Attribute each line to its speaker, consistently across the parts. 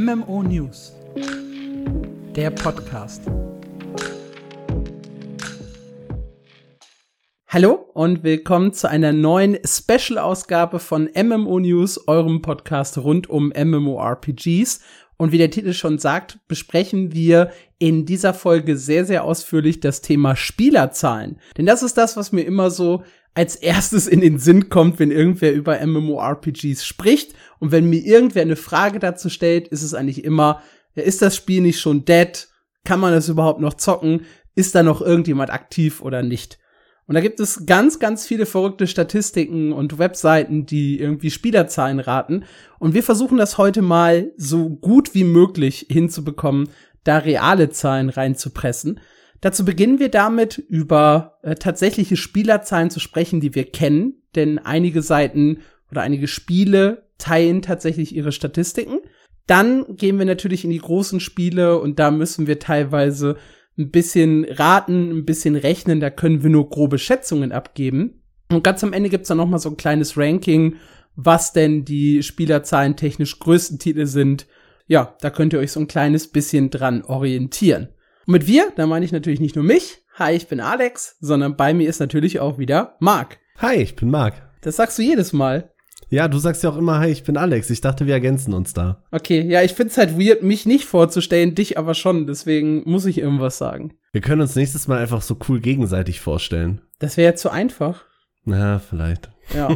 Speaker 1: MMO News, der Podcast. Hallo und willkommen zu einer neuen Special-Ausgabe von MMO News, eurem Podcast rund um MMORPGs. Und wie der Titel schon sagt, besprechen wir in dieser Folge sehr, sehr ausführlich das Thema Spielerzahlen. Denn das ist das, was mir immer so als erstes in den Sinn kommt, wenn irgendwer über MMORPGs spricht. Und wenn mir irgendwer eine Frage dazu stellt, ist es eigentlich immer, ist das Spiel nicht schon dead? Kann man es überhaupt noch zocken? Ist da noch irgendjemand aktiv oder nicht? Und da gibt es ganz, ganz viele verrückte Statistiken und Webseiten, die irgendwie Spielerzahlen raten. Und wir versuchen das heute mal so gut wie möglich hinzubekommen, da reale Zahlen reinzupressen. Dazu beginnen wir damit, über äh, tatsächliche Spielerzahlen zu sprechen, die wir kennen, denn einige Seiten oder einige Spiele teilen tatsächlich ihre Statistiken. Dann gehen wir natürlich in die großen Spiele und da müssen wir teilweise ein bisschen raten, ein bisschen rechnen, da können wir nur grobe Schätzungen abgeben. Und ganz am Ende gibt's dann noch mal so ein kleines Ranking, was denn die Spielerzahlen technisch größten Titel sind. Ja, da könnt ihr euch so ein kleines bisschen dran orientieren. Und mit wir, da meine ich natürlich nicht nur mich. Hi, ich bin Alex, sondern bei mir ist natürlich auch wieder Marc.
Speaker 2: Hi, ich bin Marc.
Speaker 1: Das sagst du jedes Mal.
Speaker 2: Ja, du sagst ja auch immer, hi, ich bin Alex. Ich dachte, wir ergänzen uns da.
Speaker 1: Okay, ja, ich find's halt weird, mich nicht vorzustellen, dich aber schon. Deswegen muss ich irgendwas sagen.
Speaker 2: Wir können uns nächstes Mal einfach so cool gegenseitig vorstellen.
Speaker 1: Das wäre ja zu einfach.
Speaker 2: Na, vielleicht.
Speaker 1: Ja.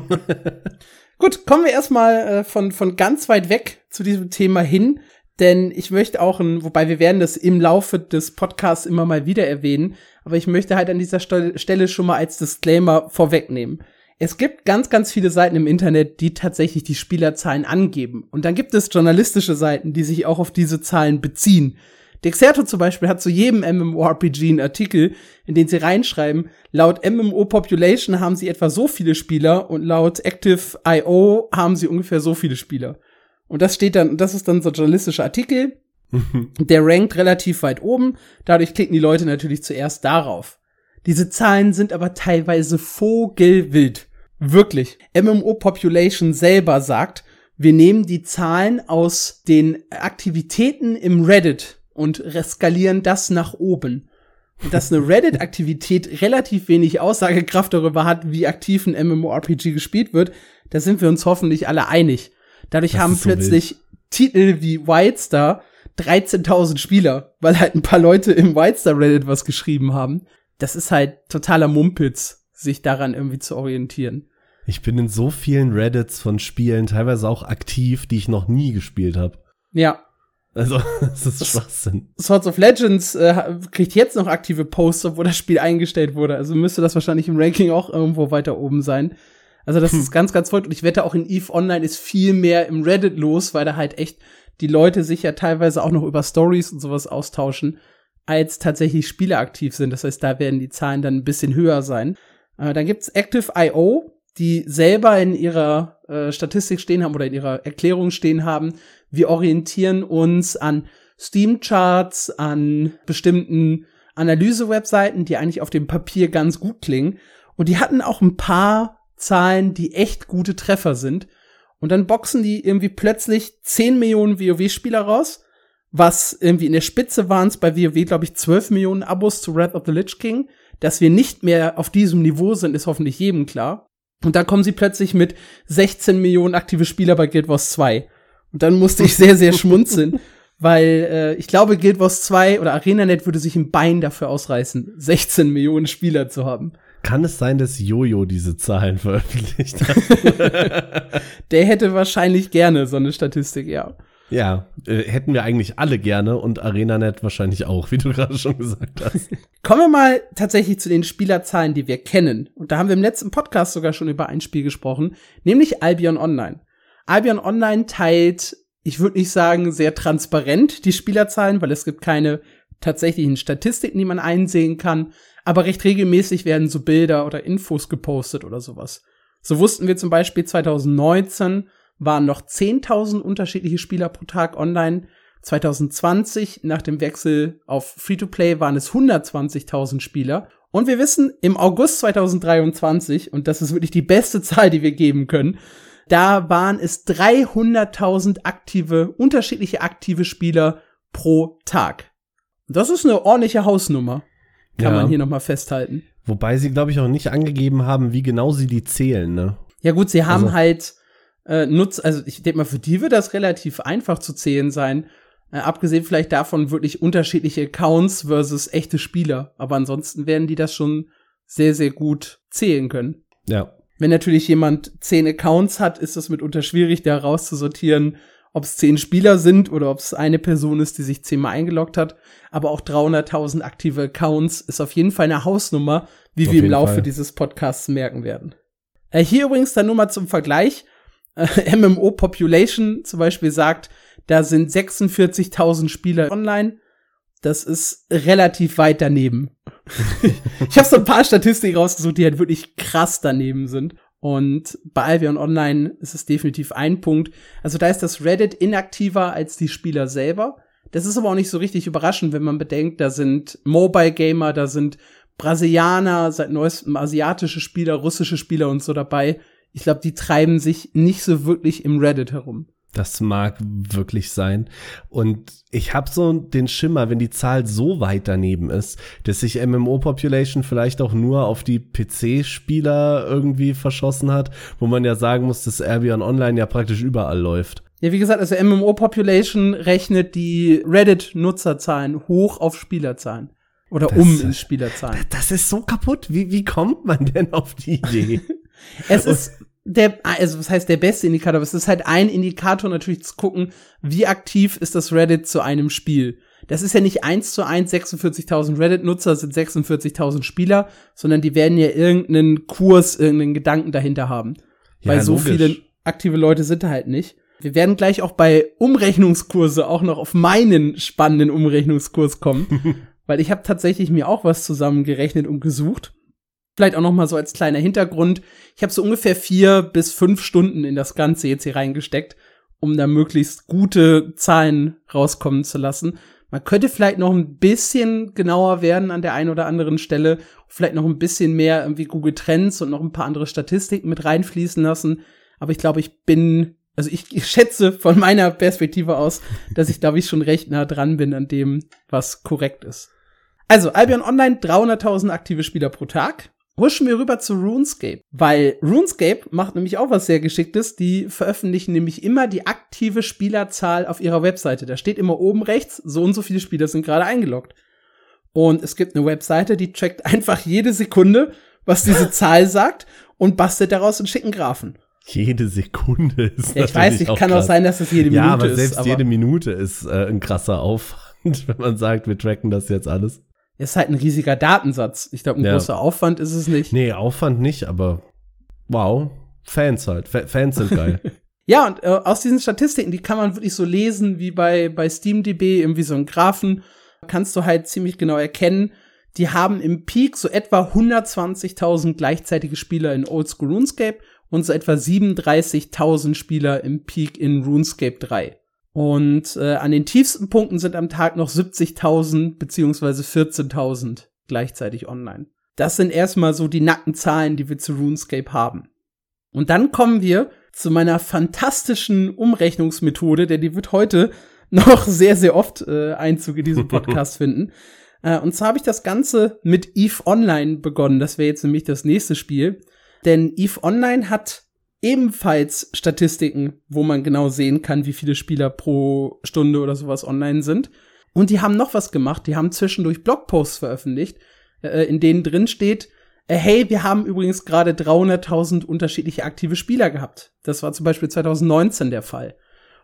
Speaker 1: Gut, kommen wir erstmal äh, von, von ganz weit weg zu diesem Thema hin. Denn ich möchte auch, ein, wobei wir werden das im Laufe des Podcasts immer mal wieder erwähnen, aber ich möchte halt an dieser Stelle schon mal als Disclaimer vorwegnehmen. Es gibt ganz, ganz viele Seiten im Internet, die tatsächlich die Spielerzahlen angeben. Und dann gibt es journalistische Seiten, die sich auch auf diese Zahlen beziehen. Dexerto zum Beispiel hat zu jedem MMORPG einen Artikel, in den sie reinschreiben, laut MMO Population haben sie etwa so viele Spieler und laut Active.io haben sie ungefähr so viele Spieler. Und das steht dann, das ist dann so ein journalistischer Artikel, der rankt relativ weit oben. Dadurch klicken die Leute natürlich zuerst darauf. Diese Zahlen sind aber teilweise vogelwild. Wirklich. MMO Population selber sagt, wir nehmen die Zahlen aus den Aktivitäten im Reddit und skalieren das nach oben. Und dass eine Reddit-Aktivität relativ wenig Aussagekraft darüber hat, wie aktiv ein MMORPG gespielt wird, da sind wir uns hoffentlich alle einig. Dadurch das haben plötzlich so Titel wie Wildstar 13.000 Spieler, weil halt ein paar Leute im Wildstar Reddit was geschrieben haben. Das ist halt totaler Mumpitz, sich daran irgendwie zu orientieren.
Speaker 2: Ich bin in so vielen Reddits von Spielen teilweise auch aktiv, die ich noch nie gespielt habe.
Speaker 1: Ja.
Speaker 2: Also, das ist Schwachsinn.
Speaker 1: Swords of Legends äh, kriegt jetzt noch aktive Posts, obwohl das Spiel eingestellt wurde. Also müsste das wahrscheinlich im Ranking auch irgendwo weiter oben sein. Also das hm. ist ganz, ganz verrückt. Und ich wette auch in EVE Online ist viel mehr im Reddit los, weil da halt echt die Leute sich ja teilweise auch noch über Stories und sowas austauschen, als tatsächlich Spiele aktiv sind. Das heißt, da werden die Zahlen dann ein bisschen höher sein. Äh, dann gibt's Active.io, die selber in ihrer äh, Statistik stehen haben oder in ihrer Erklärung stehen haben, wir orientieren uns an Steam-Charts, an bestimmten Analyse-Webseiten, die eigentlich auf dem Papier ganz gut klingen. Und die hatten auch ein paar Zahlen, die echt gute Treffer sind. Und dann boxen die irgendwie plötzlich 10 Millionen WoW-Spieler raus, was irgendwie in der Spitze waren es bei WoW, glaube ich, 12 Millionen Abos zu Wrath of the Lich King. Dass wir nicht mehr auf diesem Niveau sind, ist hoffentlich jedem klar. Und dann kommen sie plötzlich mit 16 Millionen aktive Spieler bei Guild Wars 2. Und dann musste ich sehr, sehr schmunzeln, weil äh, ich glaube, Guild Wars 2 oder ArenaNet würde sich ein Bein dafür ausreißen, 16 Millionen Spieler zu haben.
Speaker 2: Kann es sein, dass Jojo diese Zahlen veröffentlicht hat?
Speaker 1: Der hätte wahrscheinlich gerne so eine Statistik, ja.
Speaker 2: Ja, äh, hätten wir eigentlich alle gerne und ArenaNet wahrscheinlich auch, wie du gerade schon gesagt hast.
Speaker 1: Kommen wir mal tatsächlich zu den Spielerzahlen, die wir kennen. Und da haben wir im letzten Podcast sogar schon über ein Spiel gesprochen, nämlich Albion Online. Albion Online teilt, ich würde nicht sagen, sehr transparent die Spielerzahlen, weil es gibt keine tatsächlichen Statistiken, die man einsehen kann, aber recht regelmäßig werden so Bilder oder Infos gepostet oder sowas. So wussten wir zum Beispiel 2019 waren noch 10.000 unterschiedliche Spieler pro Tag online. 2020 nach dem Wechsel auf Free-to-Play waren es 120.000 Spieler. Und wir wissen, im August 2023, und das ist wirklich die beste Zahl, die wir geben können, Da waren es 300.000 aktive, unterschiedliche aktive Spieler pro Tag. Das ist eine ordentliche Hausnummer. Kann ja. man hier nochmal festhalten.
Speaker 2: Wobei sie, glaube ich, auch nicht angegeben haben, wie genau sie die zählen, ne?
Speaker 1: Ja, gut, sie haben also. halt äh, Nutz, also ich denke mal, für die wird das relativ einfach zu zählen sein. Äh, abgesehen vielleicht davon wirklich unterschiedliche Accounts versus echte Spieler. Aber ansonsten werden die das schon sehr, sehr gut zählen können.
Speaker 2: Ja.
Speaker 1: Wenn natürlich jemand zehn Accounts hat, ist es mitunter schwierig, da rauszusortieren, ob es zehn Spieler sind oder ob es eine Person ist, die sich zehnmal eingeloggt hat. Aber auch 300.000 aktive Accounts ist auf jeden Fall eine Hausnummer, wie auf wir im Laufe Fall. dieses Podcasts merken werden. Äh, hier übrigens dann nur mal zum Vergleich. Äh, MMO Population zum Beispiel sagt, da sind 46.000 Spieler online. Das ist relativ weit daneben. ich habe so ein paar Statistiken rausgesucht, die halt wirklich krass daneben sind. Und bei Albion Online ist es definitiv ein Punkt. Also da ist das Reddit inaktiver als die Spieler selber. Das ist aber auch nicht so richtig überraschend, wenn man bedenkt, da sind Mobile Gamer, da sind Brasilianer, seit neuestem asiatische Spieler, russische Spieler und so dabei. Ich glaube, die treiben sich nicht so wirklich im Reddit herum.
Speaker 2: Das mag wirklich sein. Und ich habe so den Schimmer, wenn die Zahl so weit daneben ist, dass sich MMO-Population vielleicht auch nur auf die PC-Spieler irgendwie verschossen hat, wo man ja sagen muss, dass Albion Online ja praktisch überall läuft.
Speaker 1: Ja, wie gesagt, also MMO-Population rechnet die Reddit-Nutzerzahlen hoch auf Spielerzahlen. Oder das, um Spielerzahlen.
Speaker 2: Das ist so kaputt. Wie, wie kommt man denn auf die Idee?
Speaker 1: es ist der, also was heißt der beste Indikator, aber es ist halt ein Indikator natürlich zu gucken, wie aktiv ist das Reddit zu einem Spiel. Das ist ja nicht eins zu eins 46.000 Reddit-Nutzer sind 46.000 Spieler, sondern die werden ja irgendeinen Kurs, irgendeinen Gedanken dahinter haben. Ja, Weil so logisch. viele aktive Leute sind da halt nicht. Wir werden gleich auch bei Umrechnungskurse auch noch auf meinen spannenden Umrechnungskurs kommen, weil ich habe tatsächlich mir auch was zusammengerechnet und gesucht. Vielleicht auch noch mal so als kleiner Hintergrund. Ich habe so ungefähr vier bis fünf Stunden in das Ganze jetzt hier reingesteckt, um da möglichst gute Zahlen rauskommen zu lassen. Man könnte vielleicht noch ein bisschen genauer werden an der einen oder anderen Stelle, vielleicht noch ein bisschen mehr irgendwie Google Trends und noch ein paar andere Statistiken mit reinfließen lassen. Aber ich glaube, ich bin, also ich, ich schätze von meiner Perspektive aus, dass ich, glaube ich, schon recht nah dran bin an dem, was korrekt ist. Also, Albion Online 300.000 aktive Spieler pro Tag. Huschen wir rüber zu RuneScape, weil RuneScape macht nämlich auch was sehr Geschicktes. Die veröffentlichen nämlich immer die aktive Spielerzahl auf ihrer Webseite. Da steht immer oben rechts, so und so viele Spieler sind gerade eingeloggt. Und es gibt eine Webseite, die checkt einfach jede Sekunde, was diese Zahl sagt und bastelt daraus einen schicken Graphen.
Speaker 2: Jede Sekunde ist
Speaker 1: ja, Ich weiß nicht, kann krass. auch sein, dass es jede Minute ist. Ja, aber
Speaker 2: selbst
Speaker 1: ist, aber
Speaker 2: jede Minute ist äh, ein krasser Aufwand, wenn man sagt, wir tracken das jetzt alles
Speaker 1: ist halt ein riesiger Datensatz. Ich glaube, ein ja. großer Aufwand ist es nicht.
Speaker 2: Nee, Aufwand nicht, aber wow, Fans halt. F Fans sind geil.
Speaker 1: ja, und äh, aus diesen Statistiken, die kann man wirklich so lesen wie bei, bei SteamDB, irgendwie so ein Graphen, kannst du halt ziemlich genau erkennen. Die haben im Peak so etwa 120.000 gleichzeitige Spieler in Oldschool RuneScape und so etwa 37.000 Spieler im Peak in RuneScape 3. Und äh, an den tiefsten Punkten sind am Tag noch 70.000 beziehungsweise 14.000 gleichzeitig online. Das sind erstmal so die nackten Zahlen, die wir zu RuneScape haben. Und dann kommen wir zu meiner fantastischen Umrechnungsmethode, denn die wird heute noch sehr, sehr oft äh, Einzug in diesem Podcast finden. Äh, und zwar habe ich das Ganze mit EVE Online begonnen. Das wäre jetzt nämlich das nächste Spiel. Denn EVE Online hat ebenfalls Statistiken, wo man genau sehen kann, wie viele Spieler pro Stunde oder sowas online sind. Und die haben noch was gemacht. Die haben zwischendurch Blogposts veröffentlicht, äh, in denen drin steht, äh, hey, wir haben übrigens gerade 300.000 unterschiedliche aktive Spieler gehabt. Das war zum Beispiel 2019 der Fall.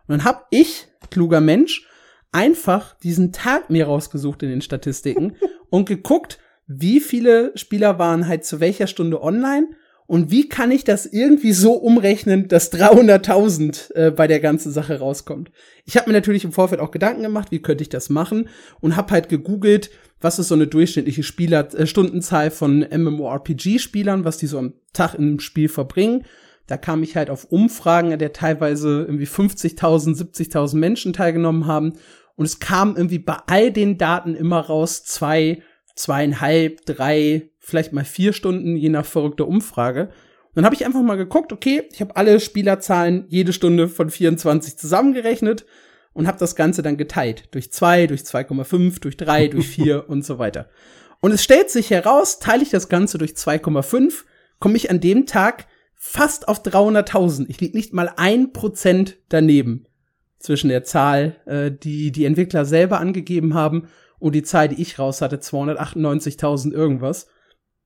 Speaker 1: Und dann hab ich, kluger Mensch, einfach diesen Tag mir rausgesucht in den Statistiken und geguckt, wie viele Spieler waren halt zu welcher Stunde online und wie kann ich das irgendwie so umrechnen, dass 300.000 äh, bei der ganzen Sache rauskommt? Ich habe mir natürlich im Vorfeld auch Gedanken gemacht, wie könnte ich das machen und habe halt gegoogelt, was ist so eine durchschnittliche Spieler äh, Stundenzahl von MMORPG-Spielern, was die so am Tag im Spiel verbringen. Da kam ich halt auf Umfragen, der teilweise irgendwie 50.000, 70.000 Menschen teilgenommen haben. Und es kam irgendwie bei all den Daten immer raus zwei, zweieinhalb, drei, vielleicht mal vier Stunden, je nach verrückter Umfrage. Dann habe ich einfach mal geguckt, okay, ich habe alle Spielerzahlen jede Stunde von 24 zusammengerechnet und habe das Ganze dann geteilt. Durch 2, durch 2,5, durch 3, durch 4 und so weiter. Und es stellt sich heraus, teile ich das Ganze durch 2,5, komme ich an dem Tag fast auf 300.000. Ich lieg nicht mal ein Prozent daneben zwischen der Zahl, äh, die die Entwickler selber angegeben haben und die Zahl, die ich raus hatte, 298.000 irgendwas.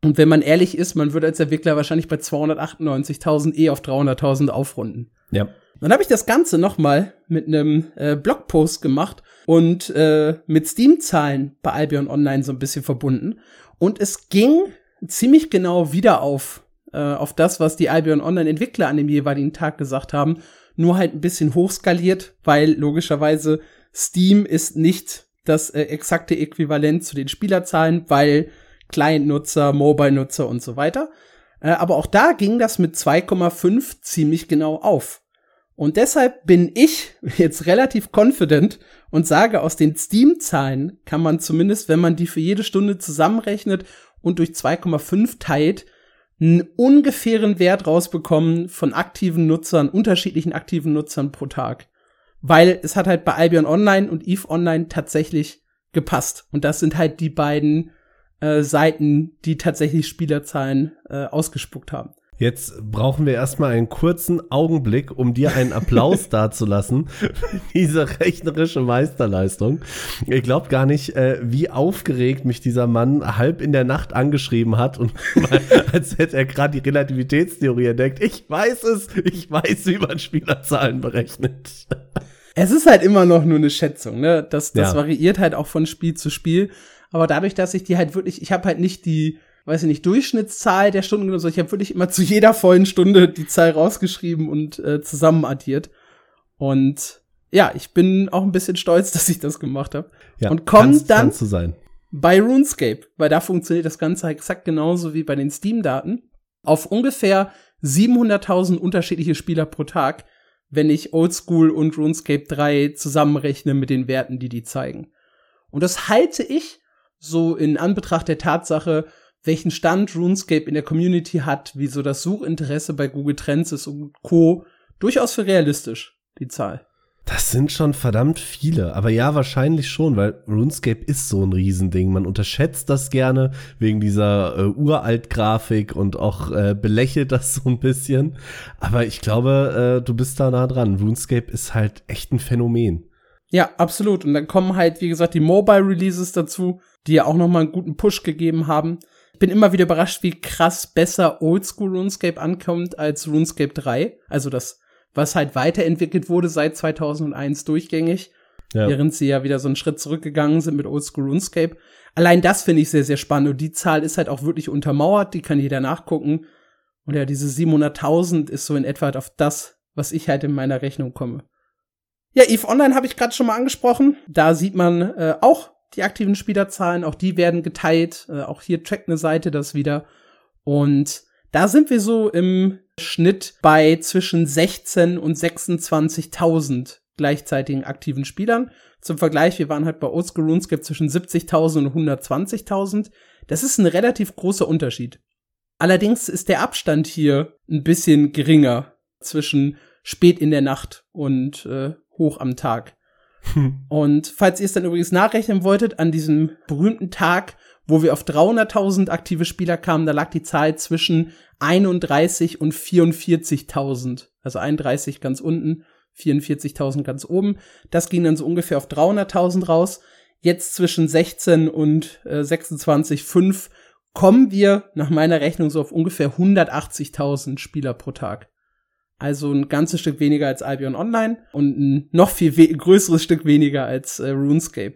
Speaker 1: Und wenn man ehrlich ist, man würde als Entwickler wahrscheinlich bei 298.000 eh auf 300.000 aufrunden.
Speaker 2: Ja.
Speaker 1: Dann habe ich das Ganze noch mal mit einem äh, Blogpost gemacht und äh, mit Steam-Zahlen bei Albion Online so ein bisschen verbunden. Und es ging ziemlich genau wieder auf, äh, auf das, was die Albion Online-Entwickler an dem jeweiligen Tag gesagt haben. Nur halt ein bisschen hochskaliert, weil logischerweise Steam ist nicht das äh, exakte Äquivalent zu den Spielerzahlen, weil Client-Nutzer, Mobile-Nutzer und so weiter. Äh, aber auch da ging das mit 2,5 ziemlich genau auf. Und deshalb bin ich jetzt relativ confident und sage, aus den Steam-Zahlen kann man zumindest, wenn man die für jede Stunde zusammenrechnet und durch 2,5 teilt, einen ungefähren Wert rausbekommen von aktiven Nutzern, unterschiedlichen aktiven Nutzern pro Tag. Weil es hat halt bei Albion Online und Eve Online tatsächlich gepasst. Und das sind halt die beiden äh, Seiten, die tatsächlich Spielerzahlen äh, ausgespuckt haben.
Speaker 2: Jetzt brauchen wir erstmal einen kurzen Augenblick, um dir einen Applaus dazulassen für diese rechnerische Meisterleistung. Ich glaube gar nicht, äh, wie aufgeregt mich dieser Mann halb in der Nacht angeschrieben hat und als hätte er gerade die Relativitätstheorie entdeckt. Ich weiß es, ich weiß, wie man Spielerzahlen berechnet.
Speaker 1: Es ist halt immer noch nur eine Schätzung, ne? Das, das ja. variiert halt auch von Spiel zu Spiel. Aber dadurch, dass ich die halt wirklich, ich habe halt nicht die weiß ich nicht, Durchschnittszahl der Stunden oder so. Ich habe wirklich immer zu jeder vollen Stunde die Zahl rausgeschrieben und äh, zusammen addiert. Und ja, ich bin auch ein bisschen stolz, dass ich das gemacht habe.
Speaker 2: Ja,
Speaker 1: und kommt dann
Speaker 2: zu sein.
Speaker 1: bei RuneScape, weil da funktioniert das Ganze exakt genauso wie bei den Steam-Daten, auf ungefähr 700.000 unterschiedliche Spieler pro Tag, wenn ich Oldschool und RuneScape 3 zusammenrechne mit den Werten, die die zeigen. Und das halte ich so in Anbetracht der Tatsache, welchen Stand RuneScape in der Community hat, wie so das Suchinteresse bei Google Trends ist und Co. durchaus für realistisch, die Zahl.
Speaker 2: Das sind schon verdammt viele, aber ja, wahrscheinlich schon, weil RuneScape ist so ein Riesending. Man unterschätzt das gerne wegen dieser äh, Uralt-Grafik und auch äh, belächelt das so ein bisschen. Aber ich glaube, äh, du bist da nah dran. RuneScape ist halt echt ein Phänomen.
Speaker 1: Ja, absolut. Und dann kommen halt, wie gesagt, die Mobile Releases dazu, die ja auch noch mal einen guten Push gegeben haben bin immer wieder überrascht, wie krass besser Oldschool RuneScape ankommt als RuneScape 3. Also das, was halt weiterentwickelt wurde seit 2001 durchgängig. Ja. Während sie ja wieder so einen Schritt zurückgegangen sind mit Oldschool RuneScape. Allein das finde ich sehr, sehr spannend. Und die Zahl ist halt auch wirklich untermauert. Die kann jeder nachgucken. Und ja, diese 700.000 ist so in etwa auf das, was ich halt in meiner Rechnung komme. Ja, EVE Online habe ich gerade schon mal angesprochen. Da sieht man äh, auch die aktiven Spielerzahlen, auch die werden geteilt. Äh, auch hier trackt eine Seite das wieder. Und da sind wir so im Schnitt bei zwischen 16 und 26.000 gleichzeitigen aktiven Spielern. Zum Vergleich, wir waren halt bei Oldschool RuneScape zwischen 70.000 und 120.000. Das ist ein relativ großer Unterschied. Allerdings ist der Abstand hier ein bisschen geringer zwischen spät in der Nacht und äh, hoch am Tag. Und falls ihr es dann übrigens nachrechnen wolltet, an diesem berühmten Tag, wo wir auf 300.000 aktive Spieler kamen, da lag die Zahl zwischen 31 und 44.000. Also 31 ganz unten, 44.000 ganz oben. Das ging dann so ungefähr auf 300.000 raus. Jetzt zwischen 16 und äh, 26,5 kommen wir nach meiner Rechnung so auf ungefähr 180.000 Spieler pro Tag. Also ein ganzes Stück weniger als Albion Online und ein noch viel größeres Stück weniger als äh, RuneScape.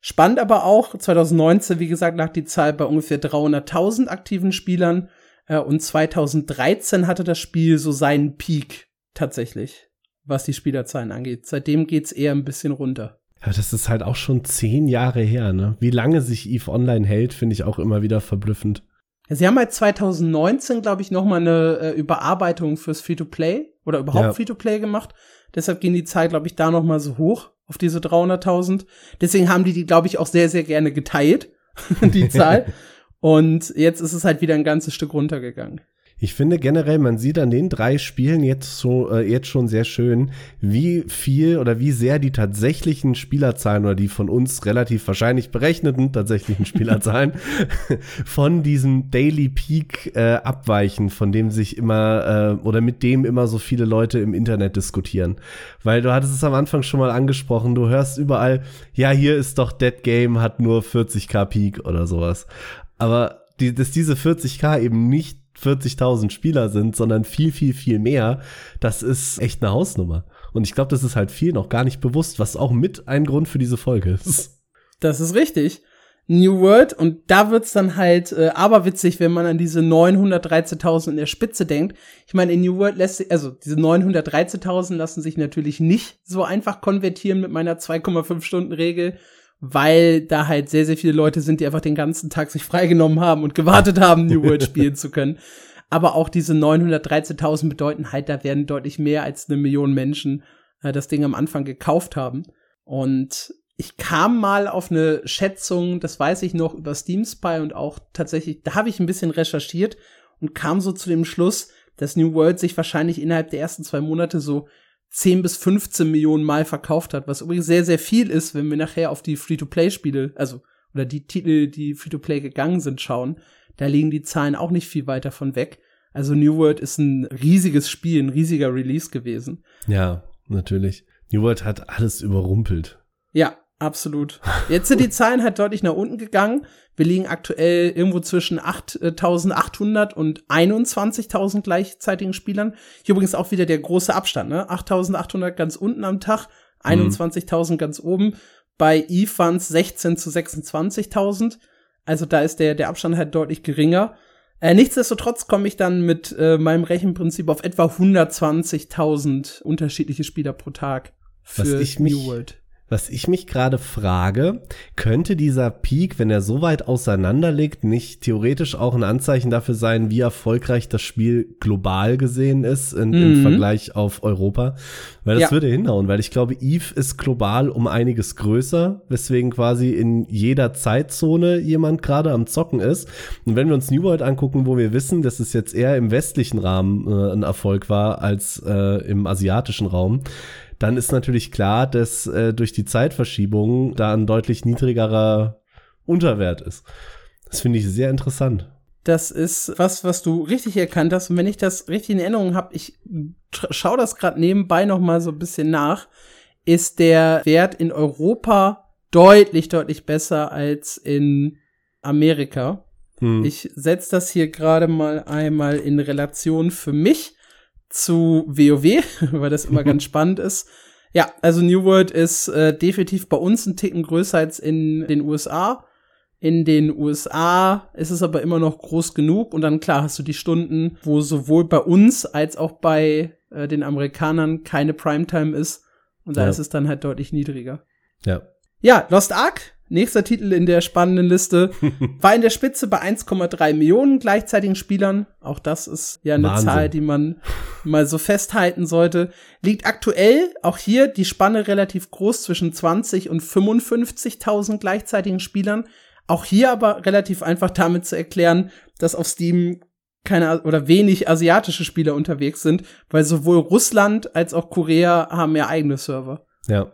Speaker 1: Spannend aber auch, 2019, wie gesagt, lag die Zahl bei ungefähr 300.000 aktiven Spielern äh, und 2013 hatte das Spiel so seinen Peak tatsächlich, was die Spielerzahlen angeht. Seitdem geht's eher ein bisschen runter.
Speaker 2: Ja, das ist halt auch schon zehn Jahre her, ne? Wie lange sich EVE Online hält, finde ich auch immer wieder verblüffend.
Speaker 1: Sie haben halt 2019, glaube ich, noch mal eine äh, Überarbeitung fürs Free-to-Play oder überhaupt ja. Free-to-Play gemacht. Deshalb gehen die Zahl, glaube ich, da noch mal so hoch auf diese 300.000. Deswegen haben die die, glaube ich, auch sehr, sehr gerne geteilt, die Zahl. Und jetzt ist es halt wieder ein ganzes Stück runtergegangen.
Speaker 2: Ich finde generell, man sieht an den drei Spielen jetzt, so, äh, jetzt schon sehr schön, wie viel oder wie sehr die tatsächlichen Spielerzahlen oder die von uns relativ wahrscheinlich berechneten tatsächlichen Spielerzahlen von diesem Daily Peak äh, abweichen, von dem sich immer äh, oder mit dem immer so viele Leute im Internet diskutieren. Weil du hattest es am Anfang schon mal angesprochen, du hörst überall, ja, hier ist doch Dead Game, hat nur 40k Peak oder sowas. Aber die, dass diese 40k eben nicht 40.000 Spieler sind, sondern viel, viel, viel mehr, das ist echt eine Hausnummer. Und ich glaube, das ist halt viel noch gar nicht bewusst, was auch mit ein Grund für diese Folge ist.
Speaker 1: Das ist richtig. New World und da wird's dann halt äh, aberwitzig, wenn man an diese 913.000 in der Spitze denkt. Ich meine, in New World lässt sich, also diese 913.000 lassen sich natürlich nicht so einfach konvertieren mit meiner 2,5 Stunden Regel, weil da halt sehr, sehr viele Leute sind, die einfach den ganzen Tag sich freigenommen haben und gewartet haben, New World spielen zu können. Aber auch diese 913.000 bedeuten halt, da werden deutlich mehr als eine Million Menschen äh, das Ding am Anfang gekauft haben. Und ich kam mal auf eine Schätzung, das weiß ich noch, über Steam Spy und auch tatsächlich, da habe ich ein bisschen recherchiert und kam so zu dem Schluss, dass New World sich wahrscheinlich innerhalb der ersten zwei Monate so 10 bis 15 Millionen Mal verkauft hat, was übrigens sehr, sehr viel ist, wenn wir nachher auf die Free-to-Play-Spiele, also oder die Titel, die Free-to-Play gegangen sind, schauen. Da liegen die Zahlen auch nicht viel weiter von weg. Also New World ist ein riesiges Spiel, ein riesiger Release gewesen.
Speaker 2: Ja, natürlich. New World hat alles überrumpelt.
Speaker 1: Ja, absolut. Jetzt sind die Zahlen halt deutlich nach unten gegangen. Wir liegen aktuell irgendwo zwischen 8.800 und 21.000 gleichzeitigen Spielern. Hier übrigens auch wieder der große Abstand, ne? 8.800 ganz unten am Tag, 21.000 mhm. ganz oben. Bei Eve waren es 16 zu 26.000. Also da ist der, der Abstand halt deutlich geringer. Äh, nichtsdestotrotz komme ich dann mit äh, meinem Rechenprinzip auf etwa 120.000 unterschiedliche Spieler pro Tag
Speaker 2: für ich mich, New World. Was ich mich gerade frage, könnte dieser Peak, wenn er so weit auseinander liegt, nicht theoretisch auch ein Anzeichen dafür sein, wie erfolgreich das Spiel global gesehen ist in, mhm. im Vergleich auf Europa? Weil das ja. würde hinhauen, weil ich glaube, Eve ist global um einiges größer, weswegen quasi in jeder Zeitzone jemand gerade am Zocken ist. Und wenn wir uns New World angucken, wo wir wissen, dass es jetzt eher im westlichen Rahmen äh, ein Erfolg war als äh, im asiatischen Raum, dann ist natürlich klar, dass äh, durch die Zeitverschiebung da ein deutlich niedrigerer Unterwert ist. Das finde ich sehr interessant.
Speaker 1: Das ist was, was du richtig erkannt hast. Und wenn ich das richtig in Erinnerung habe, ich schaue das gerade nebenbei noch mal so ein bisschen nach, ist der Wert in Europa deutlich, deutlich besser als in Amerika. Hm. Ich setze das hier gerade mal einmal in Relation für mich zu WoW, weil das immer ganz spannend ist. Ja, also New World ist äh, definitiv bei uns ein Ticken größer als in den USA. In den USA ist es aber immer noch groß genug und dann klar hast du die Stunden, wo sowohl bei uns als auch bei äh, den Amerikanern keine Primetime ist und da ja. ist es dann halt deutlich niedriger.
Speaker 2: Ja.
Speaker 1: Ja, Lost Ark Nächster Titel in der spannenden Liste war in der Spitze bei 1,3 Millionen gleichzeitigen Spielern. Auch das ist ja eine Wahnsinn. Zahl, die man mal so festhalten sollte. Liegt aktuell auch hier die Spanne relativ groß zwischen 20 und 55.000 gleichzeitigen Spielern. Auch hier aber relativ einfach damit zu erklären, dass auf Steam keine oder wenig asiatische Spieler unterwegs sind, weil sowohl Russland als auch Korea haben ja eigene Server.
Speaker 2: Ja.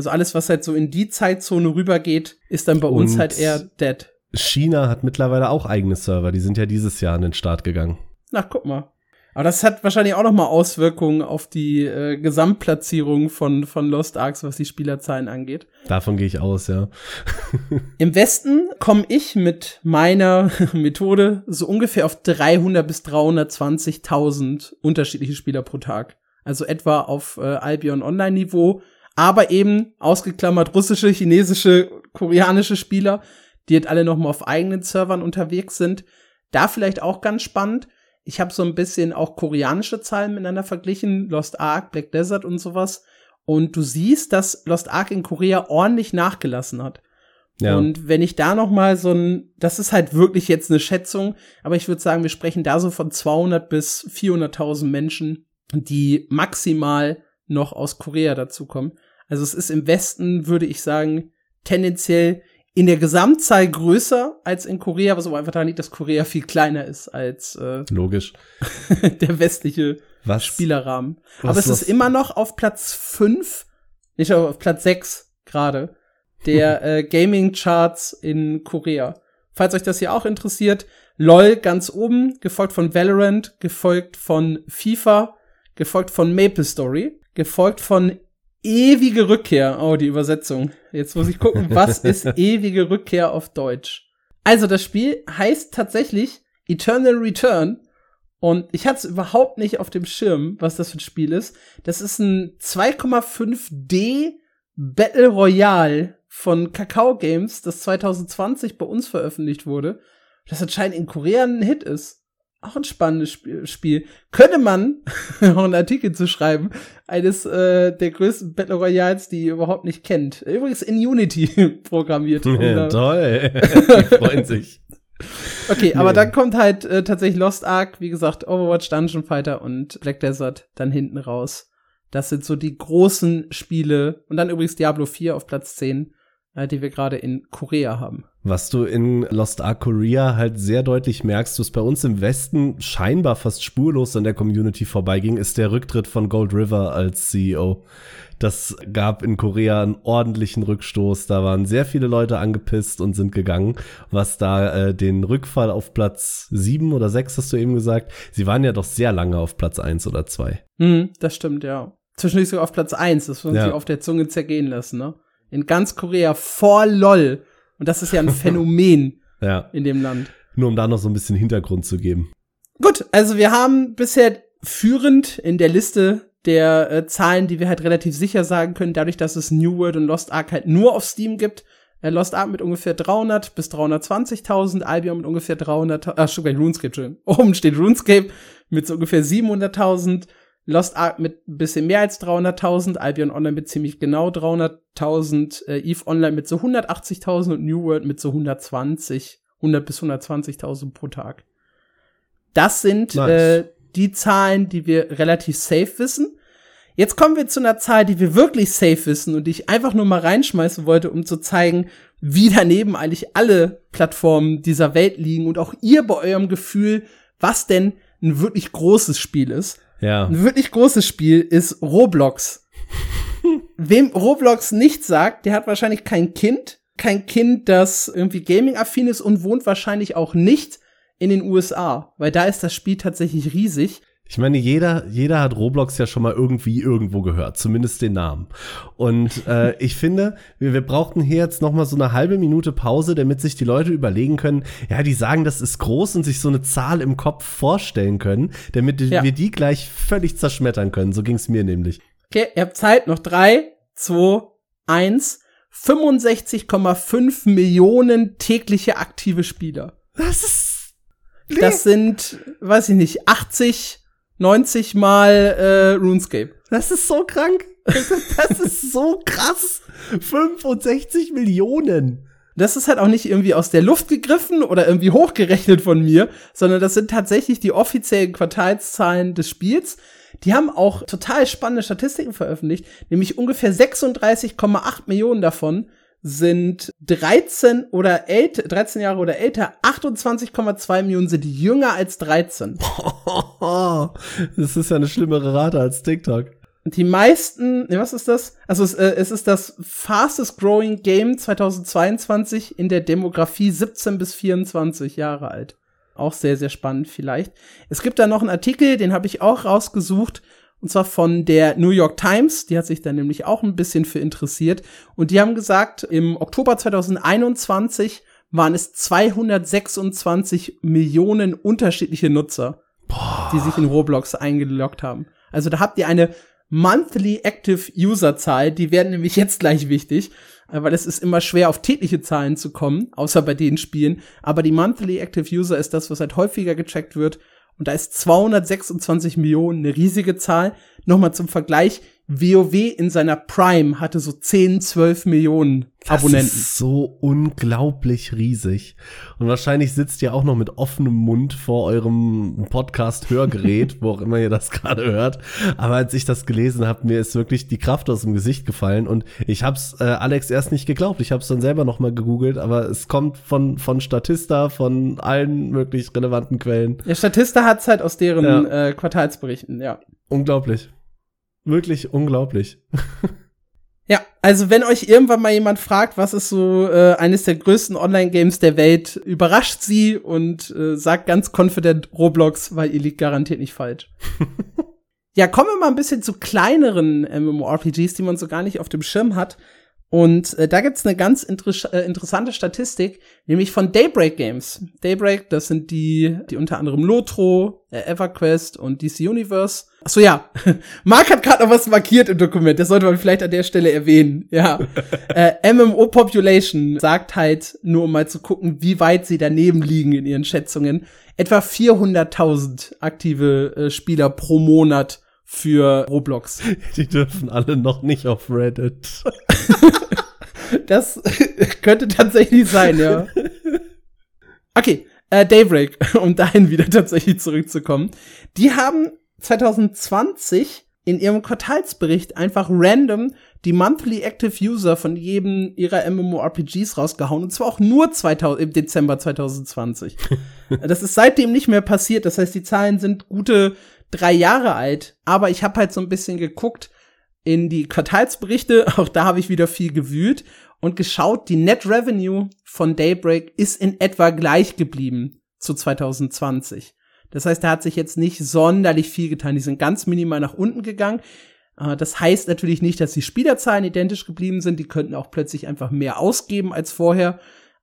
Speaker 1: Also alles, was halt so in die Zeitzone rübergeht, ist dann bei Und uns halt eher dead.
Speaker 2: China hat mittlerweile auch eigene Server. Die sind ja dieses Jahr an den Start gegangen.
Speaker 1: Na, guck mal. Aber das hat wahrscheinlich auch noch mal Auswirkungen auf die äh, Gesamtplatzierung von, von Lost Arks, was die Spielerzahlen angeht.
Speaker 2: Davon gehe ich aus, ja.
Speaker 1: Im Westen komme ich mit meiner Methode so ungefähr auf 300 bis 320.000 unterschiedliche Spieler pro Tag. Also etwa auf äh, Albion Online Niveau aber eben ausgeklammert russische, chinesische, koreanische Spieler, die jetzt alle noch mal auf eigenen Servern unterwegs sind. Da vielleicht auch ganz spannend. Ich habe so ein bisschen auch koreanische Zahlen miteinander verglichen, Lost Ark, Black Desert und sowas. Und du siehst, dass Lost Ark in Korea ordentlich nachgelassen hat. Ja. Und wenn ich da noch mal so ein, das ist halt wirklich jetzt eine Schätzung, aber ich würde sagen, wir sprechen da so von 200 bis 400.000 Menschen, die maximal noch aus Korea dazukommen. Also es ist im Westen, würde ich sagen, tendenziell in der Gesamtzahl größer als in Korea, was aber einfach daran liegt, dass Korea viel kleiner ist als äh,
Speaker 2: Logisch.
Speaker 1: der westliche
Speaker 2: Was?
Speaker 1: Spielerrahmen.
Speaker 2: Was-
Speaker 1: aber es
Speaker 2: was-
Speaker 1: ist immer noch auf Platz 5, nicht auf Platz 6 gerade, der äh, Gaming-Charts in Korea. Falls euch das hier auch interessiert, LOL ganz oben, gefolgt von Valorant, gefolgt von FIFA, gefolgt von Maple Story, gefolgt von ewige Rückkehr. Oh, die Übersetzung. Jetzt muss ich gucken, was ist ewige Rückkehr auf Deutsch? Also das Spiel heißt tatsächlich Eternal Return und ich hatte es überhaupt nicht auf dem Schirm, was das für ein Spiel ist. Das ist ein 2,5D Battle Royale von Kakao Games, das 2020 bei uns veröffentlicht wurde. Das anscheinend in Korea ein Hit ist. Auch ein spannendes Spiel. Könnte man auch einen Artikel zu schreiben, eines äh, der größten Battle Royals, die ihr überhaupt nicht kennt. Übrigens in Unity programmiert. da-
Speaker 2: Toll. Die freuen sich.
Speaker 1: Okay, aber
Speaker 2: Nee.
Speaker 1: dann kommt halt äh, tatsächlich Lost Ark, wie gesagt, Overwatch, Dungeon Fighter und Black Desert dann hinten raus. Das sind so die großen Spiele. Und dann übrigens Diablo 4 auf Platz 10, äh, die wir gerade in Korea haben.
Speaker 2: Was du in Lost Ark Korea halt sehr deutlich merkst, es bei uns im Westen scheinbar fast spurlos an der Community vorbeiging, ist der Rücktritt von Gold River als CEO. Das gab in Korea einen ordentlichen Rückstoß. Da waren sehr viele Leute angepisst und sind gegangen, was da äh, den Rückfall auf Platz sieben oder sechs hast du eben gesagt. Sie waren ja doch sehr lange auf Platz eins oder zwei.
Speaker 1: Hm, das stimmt, ja. Zwischendurch sogar auf Platz 1, das wir uns
Speaker 2: Ja.
Speaker 1: hier auf der Zunge zergehen lassen, ne? In ganz Korea vor LOL. Und das ist ja ein Phänomen
Speaker 2: Ja,
Speaker 1: in dem Land.
Speaker 2: nur um da noch so ein bisschen Hintergrund zu geben.
Speaker 1: Gut, also wir haben bisher führend in der Liste der äh, Zahlen, die wir halt relativ sicher sagen können, dadurch, dass es New World und Lost Ark halt nur auf Steam gibt. Äh, Lost Ark mit ungefähr 300 bis 320.000, Albion mit ungefähr 300, ach, schon gleich RuneScape, Entschuldigung. Oben steht RuneScape mit so ungefähr 700.000, Lost Ark mit ein bisschen mehr als 300.000, Albion Online mit ziemlich genau 300.000, äh, EVE Online mit so 180.000 und New World mit so 120, 100 bis 120.000 pro Tag. Das sind
Speaker 2: Nice.
Speaker 1: äh, die Zahlen, die wir relativ safe wissen. Jetzt kommen wir zu einer Zahl, die wir wirklich safe wissen und die ich einfach nur mal reinschmeißen wollte, um zu zeigen, wie daneben eigentlich alle Plattformen dieser Welt liegen und auch ihr bei eurem Gefühl, was denn ein wirklich großes Spiel ist.
Speaker 2: Ja.
Speaker 1: Ein wirklich großes Spiel ist Roblox. Wem Roblox nicht sagt, der hat wahrscheinlich kein Kind. Kein Kind, das irgendwie gaming-affin ist und wohnt wahrscheinlich auch nicht in den USA, weil da ist das Spiel tatsächlich riesig.
Speaker 2: Ich meine, jeder, jeder hat Roblox ja schon mal irgendwie irgendwo gehört, zumindest den Namen. Und äh, ich finde, wir, wir brauchten hier jetzt noch mal so eine halbe Minute Pause, damit sich die Leute überlegen können, ja, die sagen, das ist groß und sich so eine Zahl im Kopf vorstellen können, damit
Speaker 1: Ja.
Speaker 2: wir die gleich völlig zerschmettern können. So ging's mir nämlich.
Speaker 1: Okay, ihr habt Zeit, noch drei, zwei, eins. 65,5 Millionen tägliche aktive Spieler.
Speaker 2: Das ist.
Speaker 1: Das sind, weiß ich nicht, 80, 90 mal äh, RuneScape.
Speaker 2: Das ist so krank. Das ist so krass. 65 Millionen.
Speaker 1: Das ist halt auch nicht irgendwie aus der Luft gegriffen oder irgendwie hochgerechnet von mir, sondern das sind tatsächlich die offiziellen Quartalszahlen des Spiels. Die haben auch total spannende Statistiken veröffentlicht, nämlich ungefähr 36,8 Millionen davon sind 13 oder älter, 13 Jahre oder älter, 28,2 Millionen sind jünger als 13.
Speaker 2: Das ist ja eine schlimmere Rate als TikTok.
Speaker 1: Die meisten, was ist das? Also es, äh, es ist das fastest growing Game 2022 in der Demografie 17 bis 24 Jahre alt. Auch sehr, sehr spannend vielleicht. Es gibt da noch einen Artikel, den habe ich auch rausgesucht, und zwar von der New York Times. Die hat sich da nämlich auch ein bisschen für interessiert. Und die haben gesagt, im Oktober 2021 waren es 226 Millionen unterschiedliche Nutzer, die sich in Roblox eingeloggt haben. Also da habt ihr eine Monthly Active User Zahl, die werden nämlich jetzt gleich wichtig, äh, weil es ist immer schwer auf tägliche Zahlen zu kommen, außer bei den Spielen. Aber die Monthly Active User ist das, was halt häufiger gecheckt wird. Und da ist 226 Millionen eine riesige Zahl. Nochmal zum Vergleich, WoW in seiner Prime hatte so 10, 12 Millionen
Speaker 2: das
Speaker 1: Abonnenten.
Speaker 2: Ist so unglaublich riesig. Und wahrscheinlich sitzt ihr auch noch mit offenem Mund vor eurem Podcast-Hörgerät, wo auch immer ihr das gerade hört. Aber als ich das gelesen habe, mir ist wirklich die Kraft aus dem Gesicht gefallen und ich hab's äh, Alex erst nicht geglaubt. Ich habe es dann selber noch mal gegoogelt, aber es kommt von von Statista, von allen möglich relevanten Quellen.
Speaker 1: Ja, Statista hat's halt aus deren ja. äh, Quartalsberichten, ja.
Speaker 2: Unglaublich. Wirklich unglaublich.
Speaker 1: Ja, also wenn euch irgendwann mal jemand fragt, was ist so äh, eines der größten Online-Games der Welt, überrascht sie und äh, sagt ganz confident Roblox, weil ihr liegt garantiert nicht falsch. ja, kommen wir mal ein bisschen zu kleineren MMORPGs, die man so gar nicht auf dem Schirm hat. Und äh, da gibt's eine ganz inter äh, interessante Statistik, nämlich von Daybreak Games. Daybreak, das sind die, die unter anderem Lotro, äh, EverQuest und DC Universe. Achso, ja. Mark hat gerade noch was markiert im Dokument. Das sollte man vielleicht an der Stelle erwähnen. Ja. äh, MMO Population sagt halt, nur um mal zu gucken, wie weit sie daneben liegen in ihren Schätzungen, etwa 400.000 aktive äh, Spieler pro Monat für Roblox.
Speaker 2: Die dürfen alle noch nicht auf Reddit.
Speaker 1: das könnte tatsächlich sein, ja. Okay, äh, Daybreak, um dahin wieder tatsächlich zurückzukommen. Die haben 2020 in ihrem Quartalsbericht einfach random die Monthly Active User von jedem ihrer MMORPGs rausgehauen und zwar auch nur 2000, im Dezember 2020. das ist seitdem nicht mehr passiert. Das heißt, die Zahlen sind gute drei Jahre alt, aber ich habe halt so ein bisschen geguckt in die Quartalsberichte, auch da habe ich wieder viel gewühlt und geschaut, die Net Revenue von Daybreak ist in etwa gleich geblieben zu 2020. Das heißt, da hat sich jetzt nicht sonderlich viel getan. Die sind ganz minimal nach unten gegangen. Äh, das heißt natürlich nicht, dass die Spielerzahlen identisch geblieben sind. Die könnten auch plötzlich einfach mehr ausgeben als vorher.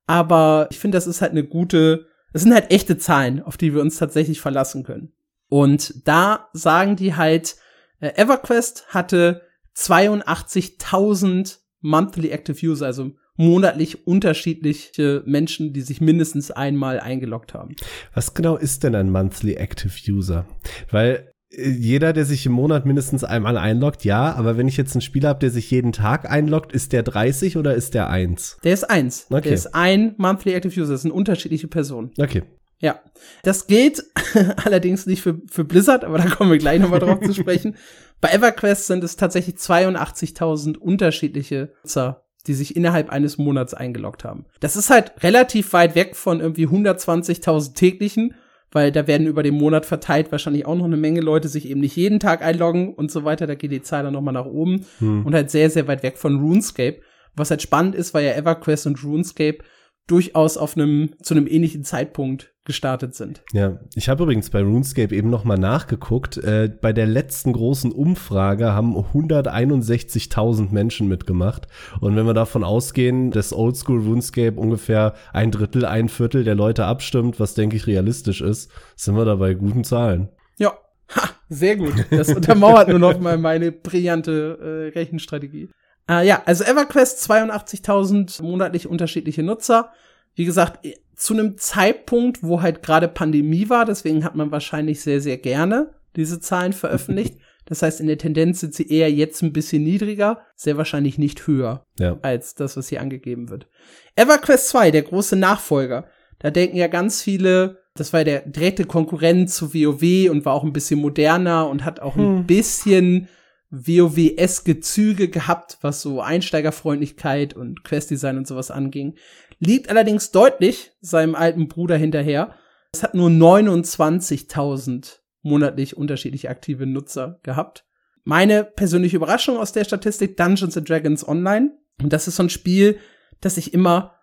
Speaker 1: Aber ich finde, das ist halt eine gute, das sind halt echte Zahlen, auf die wir uns tatsächlich verlassen können. Und da sagen die halt, äh, EverQuest hatte 82.000 Monthly Active User, also monatlich unterschiedliche Menschen, die sich mindestens einmal eingeloggt haben.
Speaker 2: Was genau ist denn ein Monthly Active User? Weil äh, jeder, der sich im Monat mindestens einmal einloggt, ja, aber wenn ich jetzt einen Spieler habe, der sich jeden Tag einloggt, ist der 30 oder ist der 1?
Speaker 1: Der ist 1. Okay. Der ist ein Monthly Active User, das sind unterschiedliche Personen.
Speaker 2: Okay.
Speaker 1: Ja, das gilt allerdings nicht für, für Blizzard, aber da kommen wir gleich nochmal drauf zu sprechen. Bei EverQuest sind es tatsächlich 82.000 unterschiedliche Nutzer, die sich innerhalb eines Monats eingeloggt haben. Das ist halt relativ weit weg von irgendwie 120.000 täglichen, weil da werden über den Monat verteilt wahrscheinlich auch noch eine Menge Leute sich eben nicht jeden Tag einloggen und so weiter. Da geht die Zahl dann nochmal nach oben hm. und halt sehr, sehr weit weg von RuneScape. Was halt spannend ist, weil ja EverQuest und RuneScape durchaus auf einem, zu einem ähnlichen Zeitpunkt gestartet sind.
Speaker 2: Ja, ich habe übrigens bei RuneScape eben noch mal nachgeguckt. Äh, bei der letzten großen Umfrage haben 161.000 Menschen mitgemacht. Und wenn wir davon ausgehen, dass Oldschool RuneScape ungefähr ein Drittel, ein Viertel der Leute abstimmt, was denke ich realistisch ist, sind wir da bei guten Zahlen.
Speaker 1: Ja, ha, sehr gut. Das untermauert nur noch mal meine brillante äh, Rechenstrategie. Äh, ja, also EverQuest 82.000 monatlich unterschiedliche Nutzer. Wie gesagt, zu einem Zeitpunkt, wo halt gerade Pandemie war, deswegen hat man wahrscheinlich sehr, sehr gerne diese Zahlen veröffentlicht. Das heißt, in der Tendenz sind sie eher jetzt ein bisschen niedriger, sehr wahrscheinlich nicht höher ja. als das, was hier angegeben wird. EverQuest 2, der große Nachfolger. Da denken ja ganz viele, das war der direkte Konkurrent zu WoW und war auch ein bisschen moderner und hat auch hm. ein bisschen WoW-eske Züge gehabt, was so Einsteigerfreundlichkeit und Questdesign und sowas anging. Liegt allerdings deutlich seinem alten Bruder hinterher. Es hat nur 29.000 monatlich unterschiedlich aktive Nutzer gehabt. Meine persönliche Überraschung aus der Statistik Dungeons and Dragons Online. Und das ist so ein Spiel, das ich immer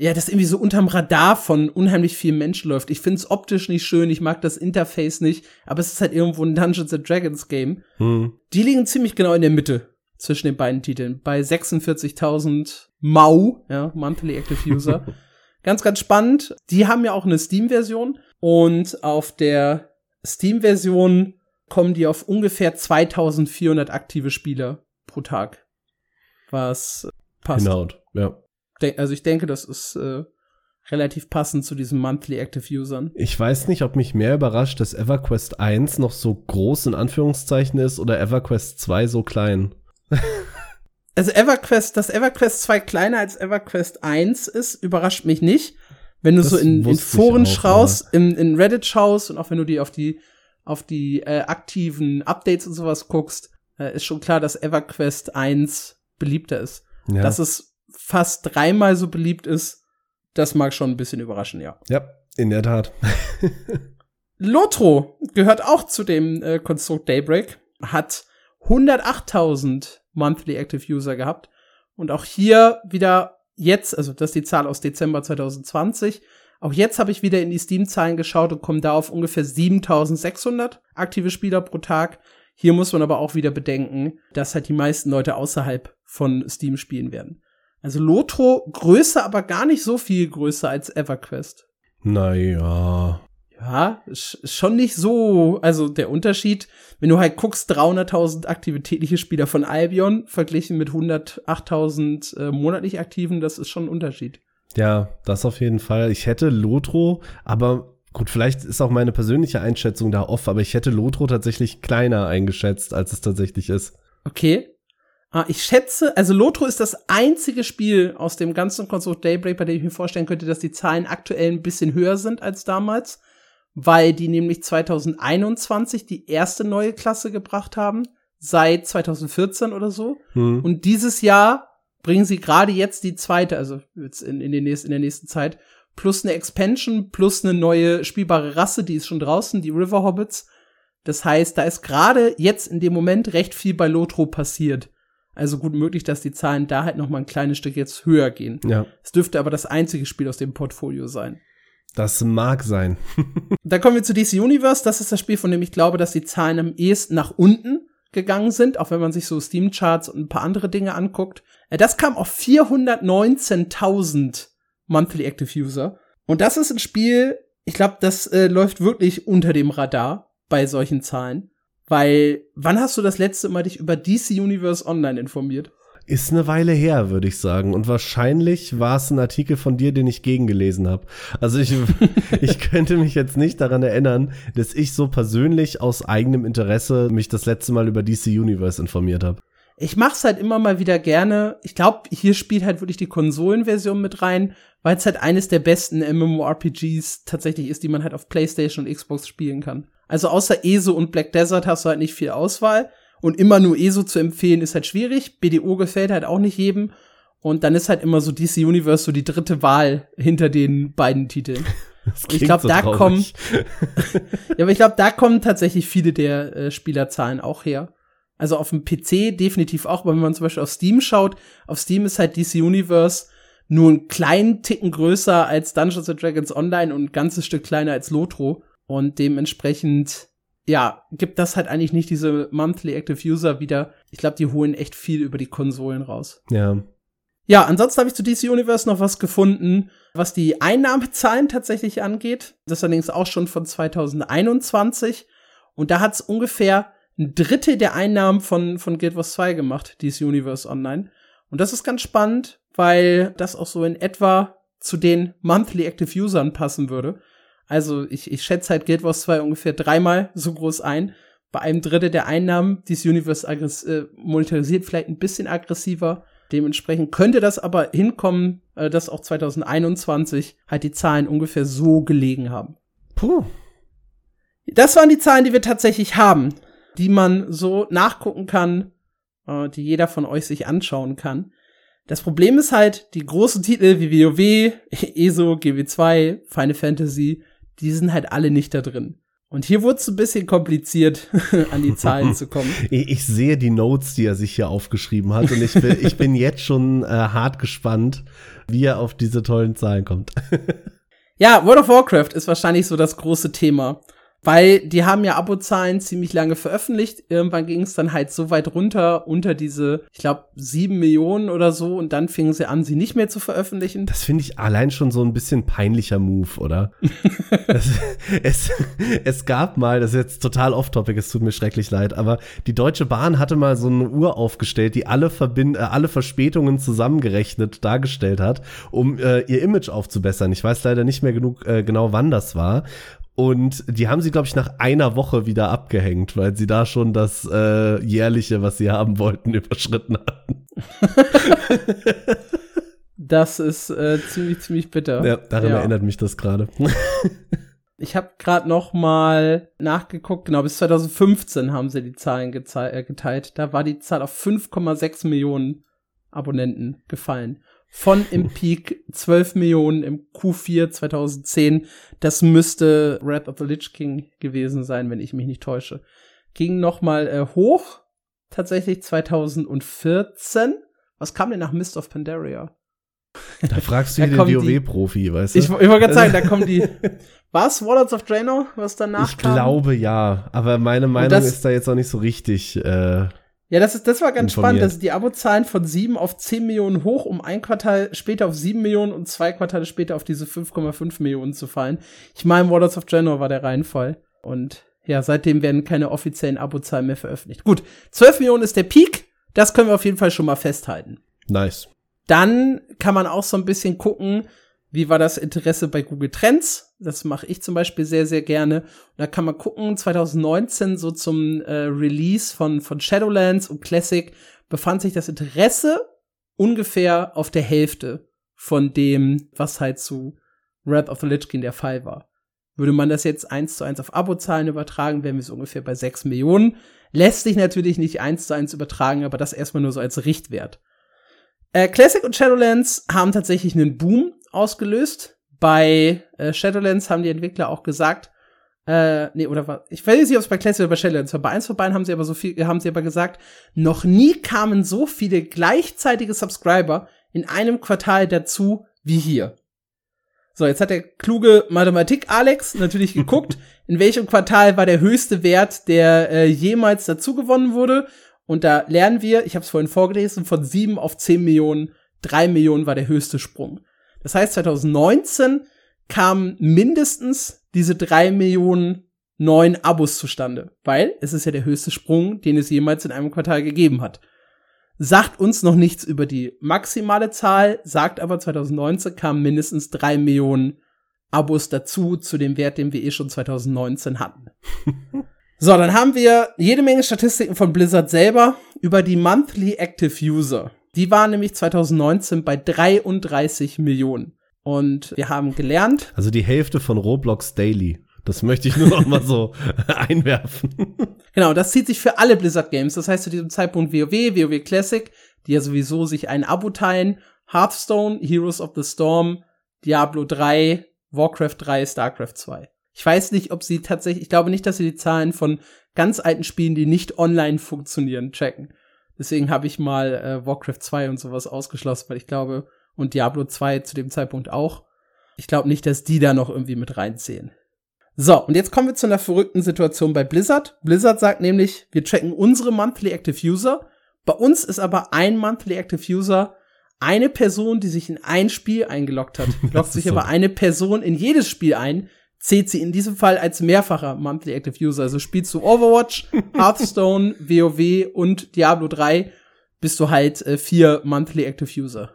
Speaker 1: ja, das irgendwie so unterm Radar von unheimlich vielen Menschen läuft. Ich find's optisch nicht schön, ich mag das Interface nicht, aber es ist halt irgendwo ein Dungeons and Dragons Game. Hm. Die liegen ziemlich genau in der Mitte zwischen den beiden Titeln, bei 46.000 Mau, ja, Monthly Active User. ganz, ganz spannend. Die haben ja auch eine Steam-Version und auf der Steam-Version kommen die auf ungefähr 2400 aktive Spieler pro Tag. Was passt.
Speaker 2: Genau, ja
Speaker 1: also ich denke, das ist äh, relativ passend zu diesen Monthly Active Usern.
Speaker 2: Ich weiß nicht, ob mich mehr überrascht, dass EverQuest 1 noch so groß in Anführungszeichen ist oder EverQuest 2 so klein.
Speaker 1: also EverQuest, dass EverQuest 2 kleiner als EverQuest 1 ist, überrascht mich nicht. Wenn du das so in, in Foren schaust, in, in Reddit schaust und auch wenn du die auf die auf die äh, aktiven Updates und sowas guckst, äh, ist schon klar, dass EverQuest 1 beliebter ist. Ja. Dass es fast dreimal so beliebt ist, das mag schon ein bisschen überraschen, ja.
Speaker 2: Ja, in der Tat.
Speaker 1: Lotro gehört auch zu dem äh, Konstrukt Daybreak, hat 108.000 Monthly Active User gehabt. Und auch hier wieder jetzt, also das ist die Zahl aus Dezember 2020, auch jetzt habe ich wieder in die Steam-Zahlen geschaut und komme da auf ungefähr 7600 aktive Spieler pro Tag. Hier muss man aber auch wieder bedenken, dass halt die meisten Leute außerhalb von Steam spielen werden. Also Lotro größer, aber gar nicht so viel größer als EverQuest.
Speaker 2: Naja.
Speaker 1: Ja, schon nicht so. Also der Unterschied, wenn du halt guckst, 300.000 aktivitätliche Spieler von Albion verglichen mit 108.000 äh, monatlich Aktiven, das ist schon ein Unterschied.
Speaker 2: Ja, das auf jeden Fall. Ich hätte Lotro, aber gut, vielleicht ist auch meine persönliche Einschätzung da off, aber ich hätte Lotro tatsächlich kleiner eingeschätzt, als es tatsächlich ist.
Speaker 1: Okay. Ah, ich schätze, also Lotro ist das einzige Spiel aus dem ganzen Konstrukt Daybreak, bei dem ich mir vorstellen könnte, dass die Zahlen aktuell ein bisschen höher sind als damals, weil die nämlich 2021 die erste neue Klasse gebracht haben, seit 2014 oder so. Hm. Und dieses Jahr bringen sie gerade jetzt die zweite, also jetzt in, in, den nächsten, in der nächsten Zeit, plus eine Expansion, plus eine neue spielbare Rasse, die ist schon draußen, die River Hobbits. Das heißt, da ist gerade jetzt in dem Moment recht viel bei Lotro passiert. Also gut möglich, dass die Zahlen da halt noch mal ein kleines Stück jetzt höher gehen.
Speaker 2: Ja.
Speaker 1: Es dürfte aber das einzige Spiel aus dem Portfolio sein.
Speaker 2: Das mag sein.
Speaker 1: da kommen wir zu DC Universe. Das ist das Spiel, von dem ich glaube, dass die Zahlen am ehesten nach unten gegangen sind, auch wenn man sich so Steam-Charts und ein paar andere Dinge anguckt. Äh, das kam auf 419.000 Monthly Active User. Und das ist ein Spiel, ich glaube, das äh, läuft wirklich unter dem Radar bei solchen Zahlen. Weil, wann hast du das letzte Mal dich über DC Universe Online informiert?
Speaker 2: Ist eine Weile her, würde ich sagen. Und wahrscheinlich war es ein Artikel von dir, den ich gegengelesen habe. Also ich, ich könnte mich jetzt nicht daran erinnern, dass ich so persönlich aus eigenem Interesse mich das letzte Mal über DC Universe informiert habe.
Speaker 1: Ich mach's halt immer mal wieder gerne. Ich glaube, hier spielt halt wirklich die Konsolenversion mit rein, weil es halt eines der besten MMORPGs tatsächlich ist, die man halt auf PlayStation und Xbox spielen kann. Also außer ESO und Black Desert hast du halt nicht viel Auswahl. Und immer nur ESO zu empfehlen ist halt schwierig. BDO gefällt halt auch nicht jedem. Und dann ist halt immer so DC Universe so die dritte Wahl hinter den beiden Titeln. ich glaube, so da kommen, ja, aber ich glaube, da kommen tatsächlich viele der äh, Spielerzahlen auch her. Also auf dem PC definitiv auch, aber wenn man zum Beispiel auf Steam schaut, auf Steam ist halt DC Universe nur einen kleinen Ticken größer als Dungeons and Dragons Online und ein ganzes Stück kleiner als Lotro. Und dementsprechend ja, gibt das halt eigentlich nicht diese Monthly Active User wieder. Ich glaube, die holen echt viel über die Konsolen raus.
Speaker 2: Ja.
Speaker 1: Ja, ansonsten habe ich zu DC Universe noch was gefunden, was die Einnahmezahlen tatsächlich angeht. Das ist allerdings auch schon von 2021. Und da hat es ungefähr ein Drittel der Einnahmen von, von Guild Wars 2 gemacht, DC Universe Online. Und das ist ganz spannend, weil das auch so in etwa zu den Monthly Active Usern passen würde. Also ich, ich schätze halt Guild Wars 2 ungefähr dreimal so groß ein. Bei einem Drittel der Einnahmen, dieses Universe äh, monetarisiert vielleicht ein bisschen aggressiver. Dementsprechend könnte das aber hinkommen, äh, dass auch 2021 halt die Zahlen ungefähr so gelegen haben.
Speaker 2: Puh.
Speaker 1: Das waren die Zahlen, die wir tatsächlich haben, die man so nachgucken kann, äh, die jeder von euch sich anschauen kann. Das Problem ist halt, die großen Titel wie WoW, ESO, GW2, Final Fantasy, die sind halt alle nicht da drin. Und hier wurde es ein bisschen kompliziert, an die Zahlen zu kommen.
Speaker 2: Ich sehe die Notes, die er sich hier aufgeschrieben hat, und ich bin, ich bin jetzt schon äh, hart gespannt, wie er auf diese tollen Zahlen kommt.
Speaker 1: ja, World of Warcraft ist wahrscheinlich so das große Thema. Weil die haben ja Abozahlen ziemlich lange veröffentlicht. Irgendwann ging es dann halt so weit runter unter diese, ich glaube, sieben Millionen oder so. Und dann fingen sie an, sie nicht mehr zu veröffentlichen.
Speaker 2: Das finde ich allein schon so ein bisschen peinlicher Move, oder? das, es, es gab mal, das ist jetzt total off-topic, es tut mir schrecklich leid, aber die Deutsche Bahn hatte mal so eine Uhr aufgestellt, die alle, Verbind äh, alle Verspätungen zusammengerechnet dargestellt hat, um äh, ihr Image aufzubessern. Ich weiß leider nicht mehr genug äh, genau, wann das war. Und die haben sie, glaube ich, nach einer Woche wieder abgehängt, weil sie da schon das äh, jährliche, was sie haben wollten, überschritten hatten.
Speaker 1: das ist äh, ziemlich, ziemlich bitter.
Speaker 2: Ja, daran ja. erinnert mich das gerade.
Speaker 1: ich habe gerade noch mal nachgeguckt, genau, bis 2015 haben sie die Zahlen äh, geteilt. Da war die Zahl auf 5,6 Millionen Abonnenten gefallen von im Peak 12 Millionen im Q4 2010. Das müsste Wrath of the Lich King gewesen sein, wenn ich mich nicht täusche. Ging noch mal äh, hoch, tatsächlich 2014. Was kam denn nach Mist of Pandaria?
Speaker 2: Da fragst du da den WoW-Profi, weißt du?
Speaker 1: Ich, ich wollte gerade sagen, da kommen die. Was? Warlords of Draenor, was danach
Speaker 2: Ich kam? glaube ja, aber meine Meinung ist da jetzt auch nicht so richtig. Äh
Speaker 1: ja, das, ist, das war ganz spannend, dass die Abozahlen von 7 auf 10 Millionen hoch, um ein Quartal später auf 7 Millionen und zwei Quartale später auf diese 5,5 Millionen zu fallen. Ich meine, Waters of General war der Reihenfall. Und ja, seitdem werden keine offiziellen Abozahlen mehr veröffentlicht. Gut, 12 Millionen ist der Peak. Das können wir auf jeden Fall schon mal festhalten.
Speaker 2: Nice.
Speaker 1: Dann kann man auch so ein bisschen gucken, wie war das Interesse bei Google Trends? Das mache ich zum Beispiel sehr, sehr gerne. Und da kann man gucken, 2019 so zum äh, Release von, von Shadowlands und Classic befand sich das Interesse ungefähr auf der Hälfte von dem, was halt zu Wrath of the Lich King der Fall war. Würde man das jetzt eins zu eins auf Abozahlen übertragen, wären wir so ungefähr bei 6 Millionen. Lässt sich natürlich nicht eins zu eins übertragen, aber das erstmal nur so als Richtwert. Äh, Classic und Shadowlands haben tatsächlich einen Boom ausgelöst. Bei äh, Shadowlands haben die Entwickler auch gesagt, äh, nee, oder was, ich weiß nicht, ob es bei Classic oder bei Shadowlands war. Bei eins von beiden haben sie aber so viel, haben sie aber gesagt, noch nie kamen so viele gleichzeitige Subscriber in einem Quartal dazu wie hier. So, jetzt hat der kluge Mathematik Alex natürlich geguckt, in welchem Quartal war der höchste Wert, der äh, jemals dazu gewonnen wurde. Und da lernen wir, ich habe es vorhin vorgelesen, von sieben auf zehn Millionen, drei Millionen war der höchste Sprung. Das heißt, 2019 kamen mindestens diese drei Millionen neuen Abos zustande, weil es ist ja der höchste Sprung, den es jemals in einem Quartal gegeben hat. Sagt uns noch nichts über die maximale Zahl, sagt aber 2019 kamen mindestens drei Millionen Abos dazu, zu dem Wert, den wir eh schon 2019 hatten. so, dann haben wir jede Menge Statistiken von Blizzard selber über die Monthly Active User. Die waren nämlich 2019 bei 33 Millionen. Und wir haben gelernt.
Speaker 2: Also die Hälfte von Roblox Daily. Das möchte ich nur noch mal so einwerfen.
Speaker 1: Genau, das zieht sich für alle Blizzard Games. Das heißt zu diesem Zeitpunkt WoW, WoW Classic, die ja sowieso sich ein Abo teilen, Hearthstone, Heroes of the Storm, Diablo 3, Warcraft 3, Starcraft 2. Ich weiß nicht, ob sie tatsächlich, ich glaube nicht, dass sie die Zahlen von ganz alten Spielen, die nicht online funktionieren, checken. Deswegen habe ich mal äh, Warcraft 2 und sowas ausgeschlossen, weil ich glaube, und Diablo 2 zu dem Zeitpunkt auch. Ich glaube nicht, dass die da noch irgendwie mit reinzählen. So, und jetzt kommen wir zu einer verrückten Situation bei Blizzard. Blizzard sagt nämlich, wir checken unsere Monthly Active User. Bei uns ist aber ein Monthly Active User eine Person, die sich in ein Spiel eingeloggt hat. Loggt sich aber eine Person in jedes Spiel ein, zählt sie in diesem Fall als mehrfacher Monthly Active User. Also spielst du Overwatch, Hearthstone, WoW und Diablo 3, bist du halt äh, vier Monthly Active User.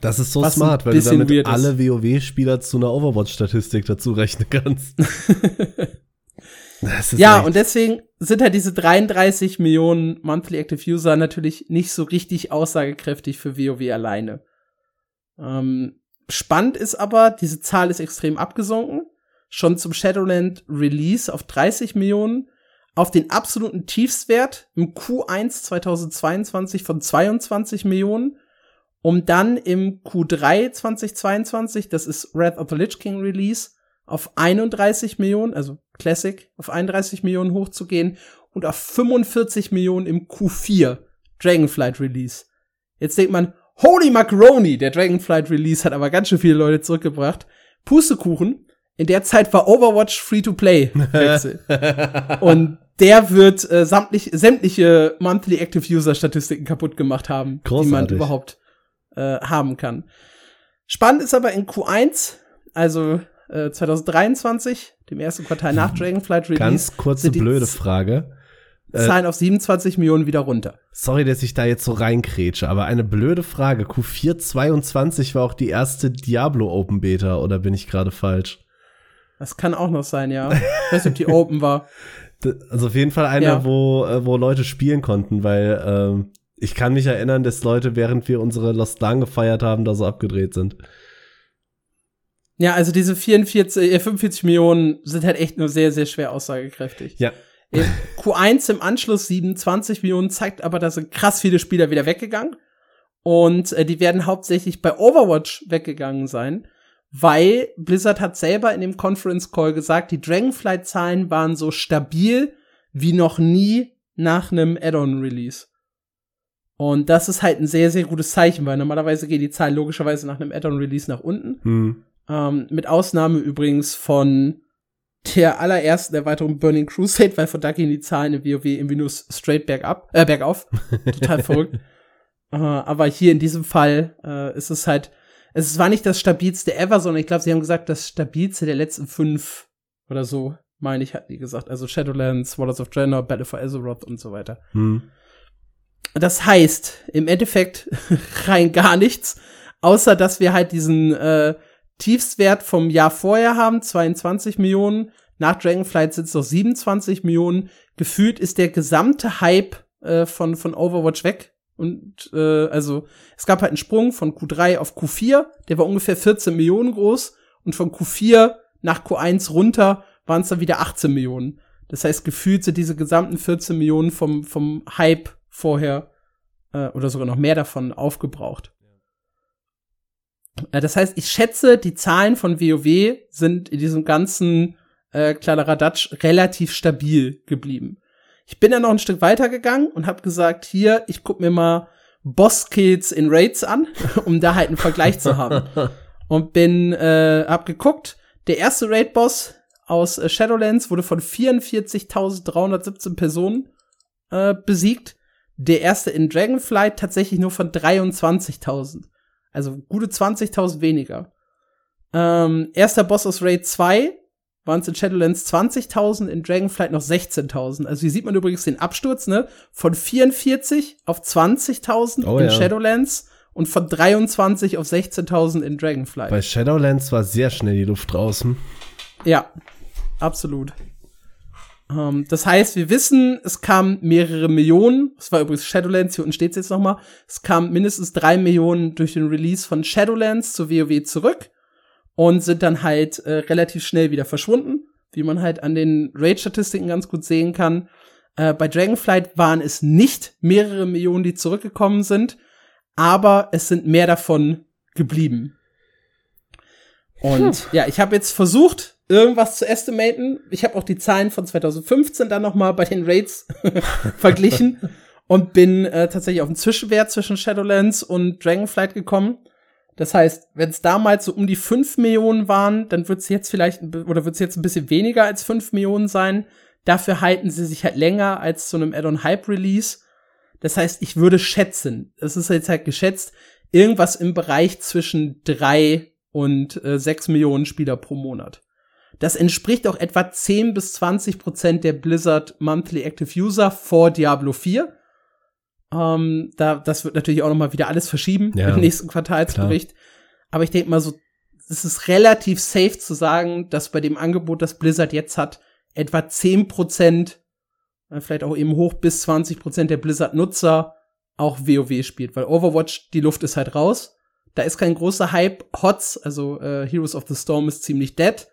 Speaker 2: Das ist so Was smart, weil du damit alle WoW-Spieler zu einer Overwatch-Statistik dazu rechnen kannst.
Speaker 1: ja, echt. und deswegen sind halt diese 33 Millionen Monthly Active User natürlich nicht so richtig aussagekräftig für WoW alleine. Ähm, spannend ist aber, diese Zahl ist extrem abgesunken schon zum Shadowland Release auf 30 Millionen, auf den absoluten Tiefswert im Q1 2022 von 22 Millionen, um dann im Q3 2022, das ist Wrath of the Lich King Release, auf 31 Millionen, also Classic, auf 31 Millionen hochzugehen und auf 45 Millionen im Q4 Dragonflight Release. Jetzt denkt man, holy macaroni, der Dragonflight Release hat aber ganz schön viele Leute zurückgebracht. Pustekuchen, In der Zeit war Overwatch Free-to-Play. und der wird äh, sämtlich, sämtliche Monthly Active User Statistiken kaputt gemacht haben,
Speaker 2: Großartig.
Speaker 1: die man überhaupt äh, haben kann. Spannend ist aber in Q1, also äh, 2023, dem ersten Quartal nach Dragonflight Release.
Speaker 2: Ganz kurze blöde Frage. Äh,
Speaker 1: Zahlen auf 27 Millionen wieder runter.
Speaker 2: Sorry, dass ich da jetzt so reinkrätsche, aber eine blöde Frage. Q4 22 war auch die erste Diablo Open Beta, oder bin ich gerade falsch?
Speaker 1: Das kann auch noch sein, ja. Ich weiß nicht, ob die Open war.
Speaker 2: Also auf jeden Fall eine,
Speaker 1: Ja.
Speaker 2: wo, äh, wo Leute spielen konnten, weil ähm, ich kann mich erinnern, dass Leute, während wir unsere Lost Dawn gefeiert haben, da so abgedreht sind.
Speaker 1: Ja, also diese 44, äh, 45 Millionen sind halt echt nur sehr, sehr schwer aussagekräftig.
Speaker 2: Ja.
Speaker 1: Äh, Q1 im Anschluss 27 Millionen zeigt aber, da sind krass viele Spieler wieder weggegangen. Und äh, die werden hauptsächlich bei Overwatch weggegangen sein, weil Blizzard hat selber in dem Conference Call gesagt, die Dragonflight-Zahlen waren so stabil wie noch nie nach einem Add-on-Release. Und das ist halt ein sehr, sehr gutes Zeichen, weil normalerweise gehen die Zahlen logischerweise nach einem Add-on-Release nach unten.
Speaker 2: Hm.
Speaker 1: Ähm, mit Ausnahme übrigens von der allerersten Erweiterung Burning Crusade, weil von da gehen die Zahlen in WoW irgendwie nur straight bergab, äh, bergauf. Total verrückt. Äh, aber hier in diesem Fall äh, ist es halt, es war nicht das stabilste ever, sondern ich glaube, sie haben gesagt, das stabilste der letzten fünf oder so, meine ich, hatten die gesagt. Also Shadowlands, Waters of Draenor, Battle for Azeroth und so weiter.
Speaker 2: Hm.
Speaker 1: Das heißt, im Endeffekt rein gar nichts, außer dass wir halt diesen äh, Tiefstwert vom Jahr vorher haben, 22 Millionen. Nach Dragonflight sind es noch 27 Millionen. Gefühlt ist der gesamte Hype äh, von, von Overwatch weg. Und äh, also es gab halt einen Sprung von Q3 auf Q4, der war ungefähr 14 Millionen groß. Und von Q4 nach Q1 runter waren es dann wieder 18 Millionen. Das heißt, gefühlt sind diese gesamten 14 Millionen vom, vom Hype vorher äh, oder sogar noch mehr davon aufgebraucht. Äh, das heißt, ich schätze, die Zahlen von WoW sind in diesem ganzen äh, Kladderadatsch relativ stabil geblieben. Ich bin dann noch ein Stück weiter gegangen und habe gesagt, hier, ich guck mir mal Boss-Kills in Raids an, um da halt einen Vergleich zu haben. Und bin, äh, hab geguckt, der erste Raid-Boss aus äh, Shadowlands wurde von 44.317 Personen äh, besiegt. Der erste in Dragonflight tatsächlich nur von 23.000. Also gute 20.000 weniger. Ähm, erster Boss aus Raid 2 waren es in Shadowlands 20.000, in Dragonflight noch 16.000. Also hier sieht man übrigens den Absturz, ne? Von 44 auf 20.000
Speaker 2: Oh
Speaker 1: in
Speaker 2: ja.
Speaker 1: Shadowlands und von 23 auf 16.000 in Dragonflight.
Speaker 2: Bei Shadowlands war sehr schnell die Luft draußen.
Speaker 1: Ja, absolut. Ähm, das heißt, wir wissen, es kamen mehrere Millionen. Das war übrigens Shadowlands, hier unten steht es jetzt noch mal. Es kamen mindestens drei Millionen durch den Release von Shadowlands zu WoW zurück und sind dann halt äh, relativ schnell wieder verschwunden, wie man halt an den Raid-Statistiken ganz gut sehen kann. Äh, bei Dragonflight waren es nicht mehrere Millionen, die zurückgekommen sind, aber es sind mehr davon geblieben. Und ja, ich habe jetzt versucht, irgendwas zu estimaten. Ich habe auch die Zahlen von 2015 dann noch mal bei den Raids verglichen und bin äh, tatsächlich auf einen Zwischenwert zwischen Shadowlands und Dragonflight gekommen. Das heißt, wenn es damals so um die 5 Millionen waren, dann wird es jetzt vielleicht oder wird es jetzt ein bisschen weniger als 5 Millionen sein. Dafür halten sie sich halt länger als zu einem Add-on Hype Release. Das heißt, ich würde schätzen, es ist jetzt halt geschätzt, irgendwas im Bereich zwischen drei und äh, Millionen Spieler pro Monat. Das entspricht auch etwa 10 bis 20 Prozent der Blizzard Monthly Active User vor Diablo 4. Ähm, da, das wird natürlich auch noch mal wieder alles verschieben
Speaker 2: Ja,
Speaker 1: im nächsten Quartalsbericht. Aber ich denke mal so, es ist relativ safe zu sagen, dass bei dem Angebot, das Blizzard jetzt hat, etwa 10 Prozent, äh, vielleicht auch eben hoch bis 20 Prozent der Blizzard-Nutzer auch WoW spielt, weil Overwatch, die Luft ist halt raus. Da ist kein großer Hype. HOTS, also äh, Heroes of the Storm, ist ziemlich dead.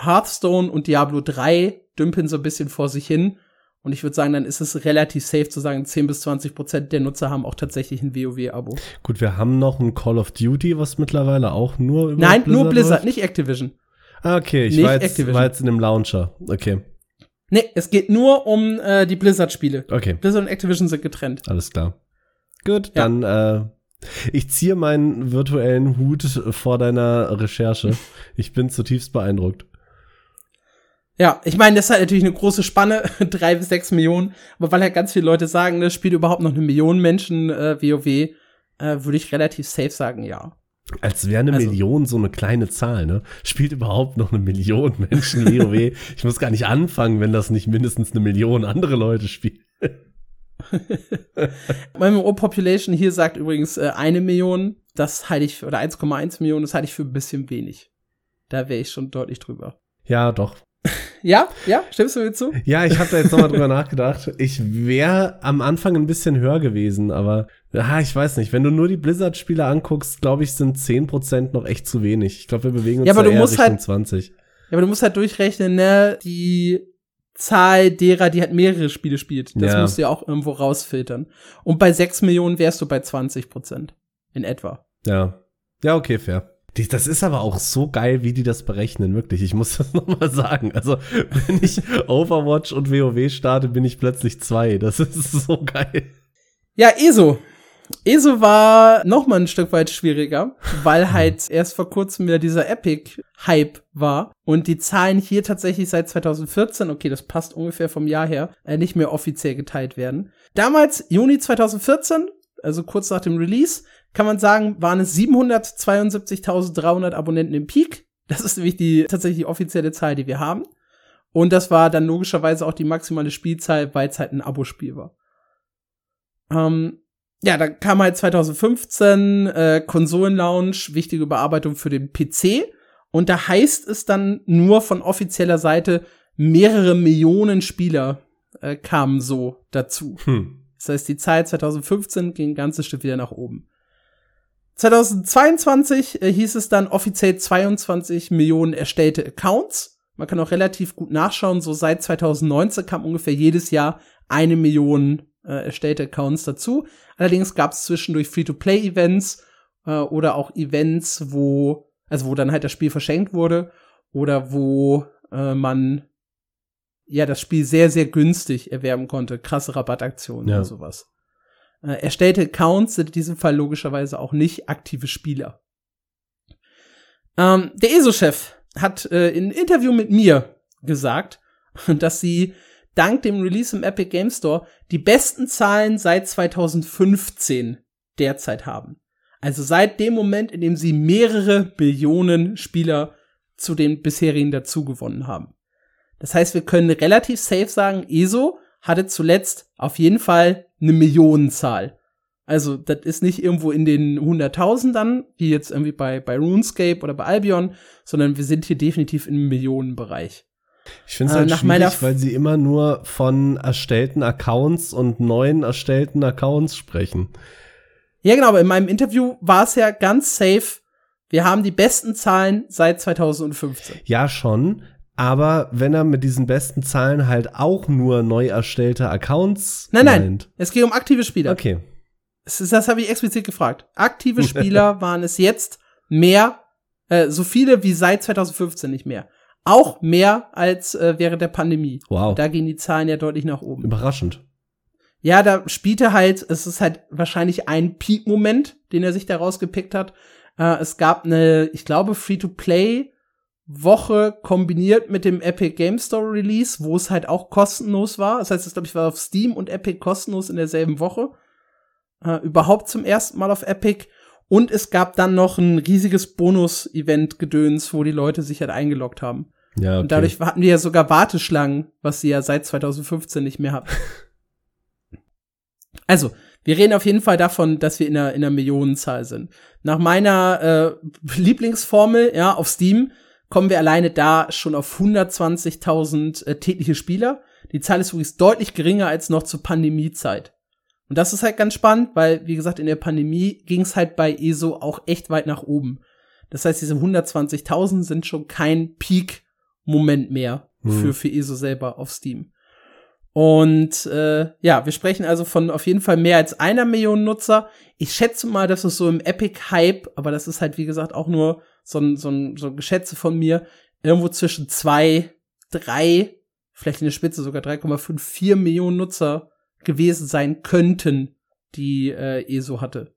Speaker 1: Hearthstone und Diablo 3 dümpeln so ein bisschen vor sich hin. Und ich würde sagen, dann ist es relativ safe zu sagen, 10 bis 20 Prozent der Nutzer haben auch tatsächlich ein WoW-Abo.
Speaker 2: Gut, wir haben noch ein Call of Duty, was mittlerweile auch nur über
Speaker 1: Nein, nur Blizzard,
Speaker 2: läuft.
Speaker 1: nicht Activision.
Speaker 2: Ah, okay, ich war jetzt,
Speaker 1: Activision.
Speaker 2: war jetzt in dem Launcher. Okay,
Speaker 1: Nee, es geht nur um äh, die Blizzard-Spiele.
Speaker 2: okay,
Speaker 1: Blizzard und Activision sind getrennt.
Speaker 2: alles klar. Gut,
Speaker 1: Ja.
Speaker 2: dann äh, Ich ziehe meinen virtuellen Hut vor deiner Recherche. Ich bin zutiefst beeindruckt.
Speaker 1: Ja, ich meine, das ist halt natürlich eine große Spanne, drei bis sechs Millionen, aber weil halt ganz viele Leute sagen, das spielt überhaupt noch eine Million Menschen äh, WoW, äh, würde ich relativ safe sagen, ja.
Speaker 2: Als wäre eine also, Million so eine kleine Zahl, ne? Spielt überhaupt noch eine Million Menschen WoW? ich muss gar nicht anfangen, wenn das nicht mindestens eine Million andere Leute spielen.
Speaker 1: MMO Population hier sagt übrigens äh, eine Million, das halte ich, oder 1,1 Millionen, das halte ich für ein bisschen wenig. Da wäre ich schon deutlich drüber.
Speaker 2: Ja, doch.
Speaker 1: Ja, ja, stimmst du mir zu?
Speaker 2: Ja, ich habe da jetzt nochmal drüber nachgedacht. Ich wäre am Anfang ein bisschen höher gewesen, aber ja, ich weiß nicht. Wenn du nur die Blizzard-Spiele anguckst, glaube ich, sind 10% noch echt zu wenig. Ich glaube, wir bewegen uns
Speaker 1: ja, aber
Speaker 2: da
Speaker 1: du
Speaker 2: eher
Speaker 1: musst
Speaker 2: Richtung
Speaker 1: halt,
Speaker 2: 20.
Speaker 1: Ja, aber du musst halt durchrechnen, ne, die Zahl derer, die halt mehrere Spiele spielt. Das
Speaker 2: Ja.
Speaker 1: musst du ja auch irgendwo rausfiltern. Und bei 6 Millionen wärst du bei 20 Prozent. In etwa.
Speaker 2: Ja. Ja, okay, fair. Das ist aber auch so geil, wie die das berechnen, wirklich. Ich muss das nochmal sagen. Also, wenn ich Overwatch und WoW starte, bin ich plötzlich zwei. Das ist so geil.
Speaker 1: Ja, ESO. ESO war noch mal ein Stück weit schwieriger, weil halt erst vor kurzem wieder dieser Epic-Hype war und die Zahlen hier tatsächlich seit 2014, okay, das passt ungefähr vom Jahr her, äh, nicht mehr offiziell geteilt werden. Damals, Juni 2014, also kurz nach dem Release, kann man sagen, waren es 772.300 Abonnenten im Peak. Das ist nämlich die tatsächlich offizielle Zahl, die wir haben. Und das war dann logischerweise auch die maximale Spielzahl, weil es halt ein Abo-Spiel war. Ähm, ja, dann kam halt 2015 äh, Konsolenlaunch, wichtige Überarbeitung für den PC. Und da heißt es dann nur von offizieller Seite, mehrere Millionen Spieler äh, kamen so dazu.
Speaker 2: Hm.
Speaker 1: Das heißt, die Zahl 2015 ging ein ganzes Stück wieder nach oben. 2022 äh, hieß es dann offiziell 22 Millionen erstellte Accounts. Man kann auch relativ gut nachschauen, so seit 2019 kam ungefähr jedes Jahr eine Million äh, erstellte Accounts dazu. Allerdings gab es zwischendurch Free-to-Play-Events äh, oder auch Events, wo, also wo dann halt das Spiel verschenkt wurde oder wo äh, man ja das Spiel sehr, sehr günstig erwerben konnte. Krasse Rabattaktionen
Speaker 2: Ja.
Speaker 1: oder sowas. Äh, erstellte Accounts sind in diesem Fall logischerweise auch nicht aktive Spieler. Ähm, der ESO-Chef hat äh, in einem Interview mit mir gesagt, dass sie dank dem Release im Epic Game Store die besten Zahlen seit 2015 derzeit haben. Also seit dem Moment, in dem sie mehrere Billionen Spieler zu den bisherigen dazugewonnen haben. Das heißt, wir können relativ safe sagen, ESO hatte zuletzt auf jeden Fall eine Millionenzahl. Also, das ist nicht irgendwo in den Hunderttausendern, wie jetzt irgendwie bei, bei RuneScape oder bei Albion, sondern wir sind hier definitiv im Millionenbereich.
Speaker 2: Ich finde es
Speaker 1: Äh,
Speaker 2: halt
Speaker 1: meiner
Speaker 2: schwierig, weil sie immer nur von erstellten Accounts und neuen erstellten Accounts sprechen.
Speaker 1: Ja, genau, aber in meinem Interview war es ja ganz safe. Wir haben die besten Zahlen seit 2015.
Speaker 2: Ja, schon. Aber wenn er mit diesen besten Zahlen halt auch nur neu erstellte Accounts
Speaker 1: Nein, nein,
Speaker 2: meint.
Speaker 1: es geht um aktive Spieler.
Speaker 2: Okay.
Speaker 1: Das, das habe ich explizit gefragt. Aktive Spieler waren es jetzt mehr, äh, so viele wie seit 2015 nicht mehr. Auch mehr als äh, während der Pandemie.
Speaker 2: Wow.
Speaker 1: Da gehen die Zahlen ja deutlich nach oben.
Speaker 2: Überraschend.
Speaker 1: Ja, da spielte halt, es ist halt wahrscheinlich ein Peak-Moment, den er sich da rausgepickt hat. Äh, es gab eine, ich glaube, Free-to-Play-Woche kombiniert mit dem Epic Game Store Release, wo es halt auch kostenlos war. Das heißt, es glaube ich war auf Steam und Epic kostenlos in derselben Woche. Äh, überhaupt zum ersten Mal auf Epic. Und es gab dann noch ein riesiges Bonus-Event-Gedöns, wo die Leute sich halt eingeloggt haben.
Speaker 2: Ja, okay.
Speaker 1: Und dadurch hatten wir ja sogar Warteschlangen, was sie ja seit 2015 nicht mehr hatten. Also, wir reden auf jeden Fall davon, dass wir in einer, in einer Millionenzahl sind. Nach meiner äh, Lieblingsformel, ja, auf Steam, kommen wir alleine da schon auf 120.000 äh, tägliche Spieler. Die Zahl ist übrigens deutlich geringer als noch zur Pandemiezeit. Und das ist halt ganz spannend, weil, wie gesagt, in der Pandemie ging es halt bei ESO auch echt weit nach oben. Das heißt, diese 120.000 sind schon kein Peak-Moment mehr
Speaker 2: Hm.
Speaker 1: für, für ESO selber auf Steam. Und äh, ja, wir sprechen also von auf jeden Fall mehr als einer Million Nutzer. Ich schätze mal, dass es so im Epic-Hype, aber das ist halt, wie gesagt, auch nur so ein, so ein, so ein Geschätze von mir, irgendwo zwischen zwei, drei, vielleicht in der Spitze sogar 3,54 Millionen Nutzer gewesen sein könnten, die äh, ESO hatte.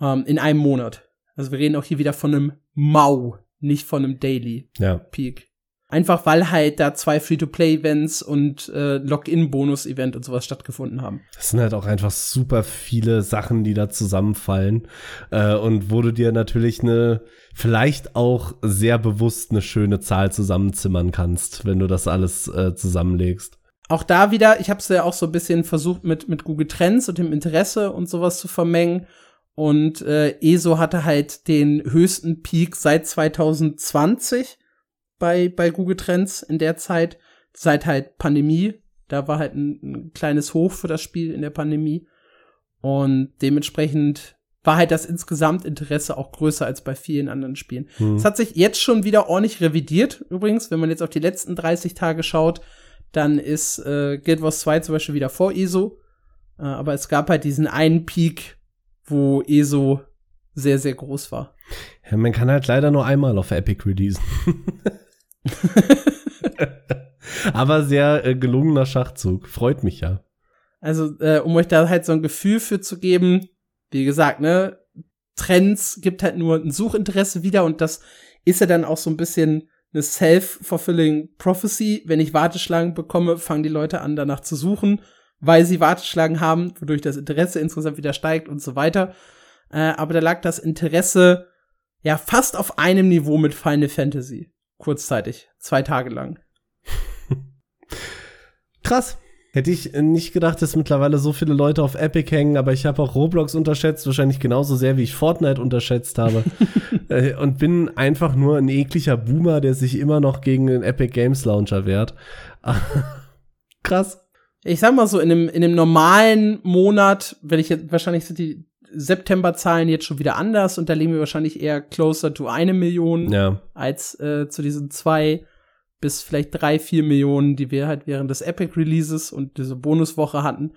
Speaker 1: ähm, in einem Monat. Also wir reden auch hier wieder von einem Mau, nicht von einem Daily
Speaker 2: Ja.
Speaker 1: Peak. Einfach weil halt da zwei Free-to-Play-Events und äh, Login-Bonus-Event und sowas stattgefunden haben.
Speaker 2: Das sind halt auch einfach super viele Sachen, die da zusammenfallen. Äh, und wo du dir natürlich eine, vielleicht auch sehr bewusst eine schöne Zahl zusammenzimmern kannst, wenn du das alles äh, zusammenlegst.
Speaker 1: Auch da wieder, ich habe es ja auch so ein bisschen versucht mit, mit Google Trends und dem Interesse und sowas zu vermengen. Und äh, ESO hatte halt den höchsten Peak seit 2020 bei, bei Google Trends in der Zeit, seit halt Pandemie. Da war halt ein, ein kleines Hoch für das Spiel in der Pandemie. Und dementsprechend war halt das Insgesamtinteresse auch größer als bei vielen anderen Spielen.
Speaker 2: Hm.
Speaker 1: Es hat sich jetzt schon wieder ordentlich revidiert, übrigens, wenn man jetzt auf die letzten 30 Tage schaut, dann ist äh, Guild Wars 2 zum Beispiel wieder vor ESO. Äh, aber es gab halt diesen einen Peak, wo ESO sehr, sehr groß war.
Speaker 2: Ja, man kann halt leider nur einmal auf Epic releasen. Aber sehr äh, gelungener Schachzug. Freut mich ja.
Speaker 1: Also, äh, um euch da halt so ein Gefühl für zu geben, wie gesagt, ne, Trends gibt halt nur ein Suchinteresse wieder und das ist ja dann auch so ein bisschen eine self-fulfilling prophecy. Wenn ich Warteschlangen bekomme, fangen die Leute an, danach zu suchen, weil sie Warteschlangen haben, wodurch das Interesse insgesamt wieder steigt und so weiter. Äh, aber da lag das Interesse ja fast auf einem Niveau mit Final Fantasy. Kurzzeitig. Zwei Tage lang.
Speaker 2: Krass. Hätte ich nicht gedacht, dass mittlerweile so viele Leute auf Epic hängen, aber ich habe auch Roblox unterschätzt, wahrscheinlich genauso sehr, wie ich Fortnite unterschätzt habe. äh, und bin einfach nur ein ekliger Boomer, der sich immer noch gegen den Epic Games Launcher wehrt. Krass.
Speaker 1: Ich sag mal so, in einem, in einem normalen Monat, wenn ich jetzt, wahrscheinlich sind die September-Zahlen jetzt schon wieder anders und da liegen wir wahrscheinlich eher closer to eine Million
Speaker 2: Ja.
Speaker 1: als äh, zu diesen zwei bis vielleicht drei, vier Millionen, die wir halt während des Epic Releases und diese Bonuswoche hatten.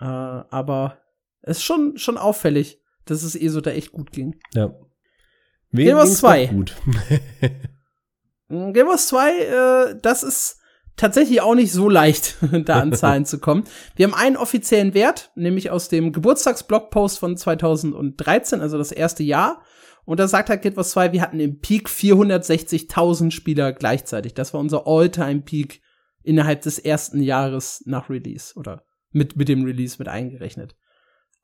Speaker 1: Äh, aber es ist schon, schon auffällig, dass es eh so da echt gut ging.
Speaker 2: Ja. Wem
Speaker 1: Game
Speaker 2: ging's
Speaker 1: 2.
Speaker 2: noch Gut.
Speaker 1: Game Wars 2, äh, das ist tatsächlich auch nicht so leicht, da an Zahlen zu kommen. Wir haben einen offiziellen Wert, nämlich aus dem Geburtstagsblogpost von 2013, also das erste Jahr. Und da sagt halt Wars 2, wir hatten im Peak 460.000 Spieler gleichzeitig. Das war unser All-Time-Peak innerhalb des ersten Jahres nach Release oder mit, mit dem Release mit eingerechnet.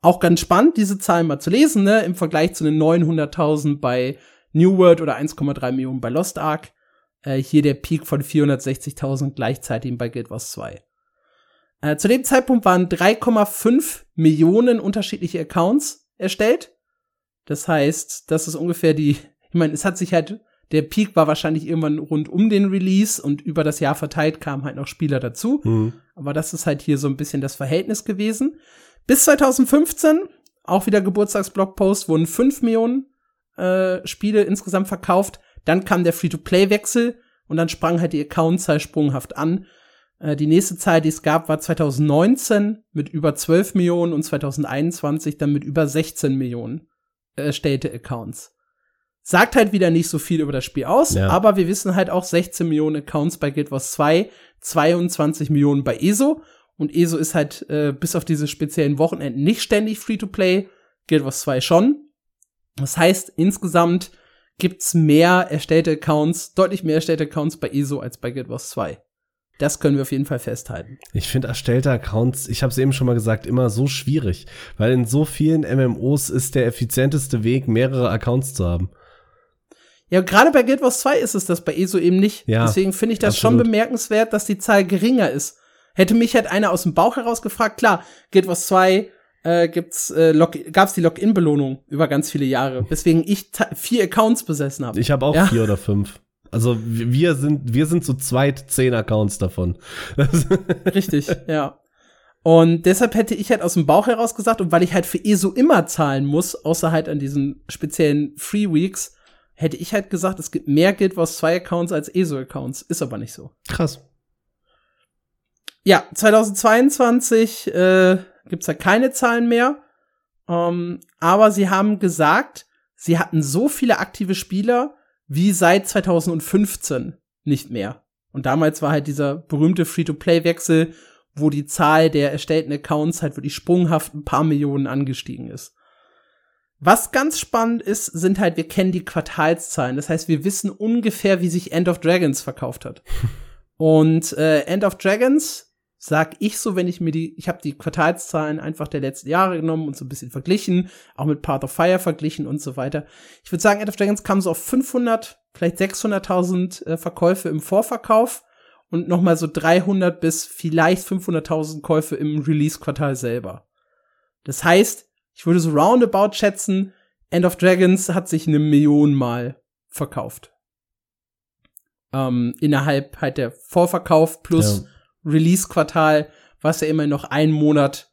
Speaker 1: Auch ganz spannend, diese Zahlen mal zu lesen, ne, im Vergleich zu den 900.000 bei New World oder 1,3 Millionen bei Lost Ark. Äh, hier der Peak von 460.000 gleichzeitig bei Guild Wars 2. Äh, zu dem Zeitpunkt waren 3,5 Millionen unterschiedliche Accounts erstellt. Das heißt, das ist ungefähr die, ich meine, es hat sich halt, der Peak war wahrscheinlich irgendwann rund um den Release und über das Jahr verteilt kamen halt noch Spieler dazu.
Speaker 2: Hm.
Speaker 1: Aber das ist halt hier so ein bisschen das Verhältnis gewesen. Bis 2015, auch wieder Geburtstagsblogpost, wurden 5 Millionen äh, Spiele insgesamt verkauft. Dann kam der Free-to-Play-Wechsel und dann sprang halt die Accountzahl sprunghaft an. Äh, die nächste Zahl, die es gab, war 2019 mit über 12 Millionen und 2021 dann mit über 16 Millionen erstellte Accounts. Sagt halt wieder nicht so viel über das Spiel aus,
Speaker 2: Ja.
Speaker 1: aber wir wissen halt auch 16 Millionen Accounts bei Guild Wars 2, 22 Millionen bei ESO und ESO ist halt äh, bis auf diese speziellen Wochenenden nicht ständig Free-to-Play, Guild Wars 2 schon. Das heißt, insgesamt gibt's mehr erstellte Accounts, deutlich mehr erstellte Accounts bei ESO als bei Guild Wars 2. Das können wir auf jeden Fall festhalten.
Speaker 2: Ich finde erstellte Accounts, ich habe es eben schon mal gesagt, immer so schwierig, weil in so vielen MMOs ist der effizienteste Weg, mehrere Accounts zu haben.
Speaker 1: Ja, gerade bei Guild Wars 2 ist es das bei ESO eben nicht.
Speaker 2: Ja,
Speaker 1: Deswegen finde ich das
Speaker 2: absolut.
Speaker 1: schon bemerkenswert, dass die Zahl geringer ist. Hätte mich halt einer aus dem Bauch heraus gefragt, klar, Guild Wars 2 äh, gibt's, äh, Log gab's die Login-Belohnung über ganz viele Jahre, weswegen ich vier Accounts besessen habe.
Speaker 2: Ich habe auch
Speaker 1: Ja.
Speaker 2: vier oder fünf. Also wir sind, wir sind zu zweit zehn Accounts davon.
Speaker 1: Richtig, ja. Und deshalb hätte ich halt aus dem Bauch heraus gesagt, und weil ich halt für ESO immer zahlen muss, außer halt an diesen speziellen Free Weeks, hätte ich halt gesagt, es gibt mehr Guild Wars 2 Accounts als ESO Accounts. Ist aber nicht so.
Speaker 2: Krass.
Speaker 1: Ja, 2022 äh, gibt's da keine Zahlen mehr. Ähm, aber sie haben gesagt, sie hatten so viele aktive Spieler wie seit 2015 nicht mehr. Und damals war halt dieser berühmte Free-to-Play-Wechsel, wo die Zahl der erstellten Accounts halt wirklich sprunghaft ein paar Millionen angestiegen ist. Was ganz spannend ist, sind halt, wir kennen die Quartalszahlen. Das heißt, wir wissen ungefähr, wie sich End of Dragons verkauft hat. Und äh, End of Dragons sag ich so, wenn ich mir die, ich habe die Quartalszahlen einfach der letzten Jahre genommen und so ein bisschen verglichen, auch mit Path of Fire verglichen und so weiter. Ich würde sagen, End of Dragons kam so auf 500, vielleicht 600.000 äh, Verkäufe im Vorverkauf und noch mal so 300 bis vielleicht 500.000 Käufe im Release-Quartal selber. Das heißt, ich würde so roundabout schätzen, End of Dragons hat sich eine Million Mal verkauft. Ähm, innerhalb halt der Vorverkauf plus ja Release-Quartal, was ja immer noch einen Monat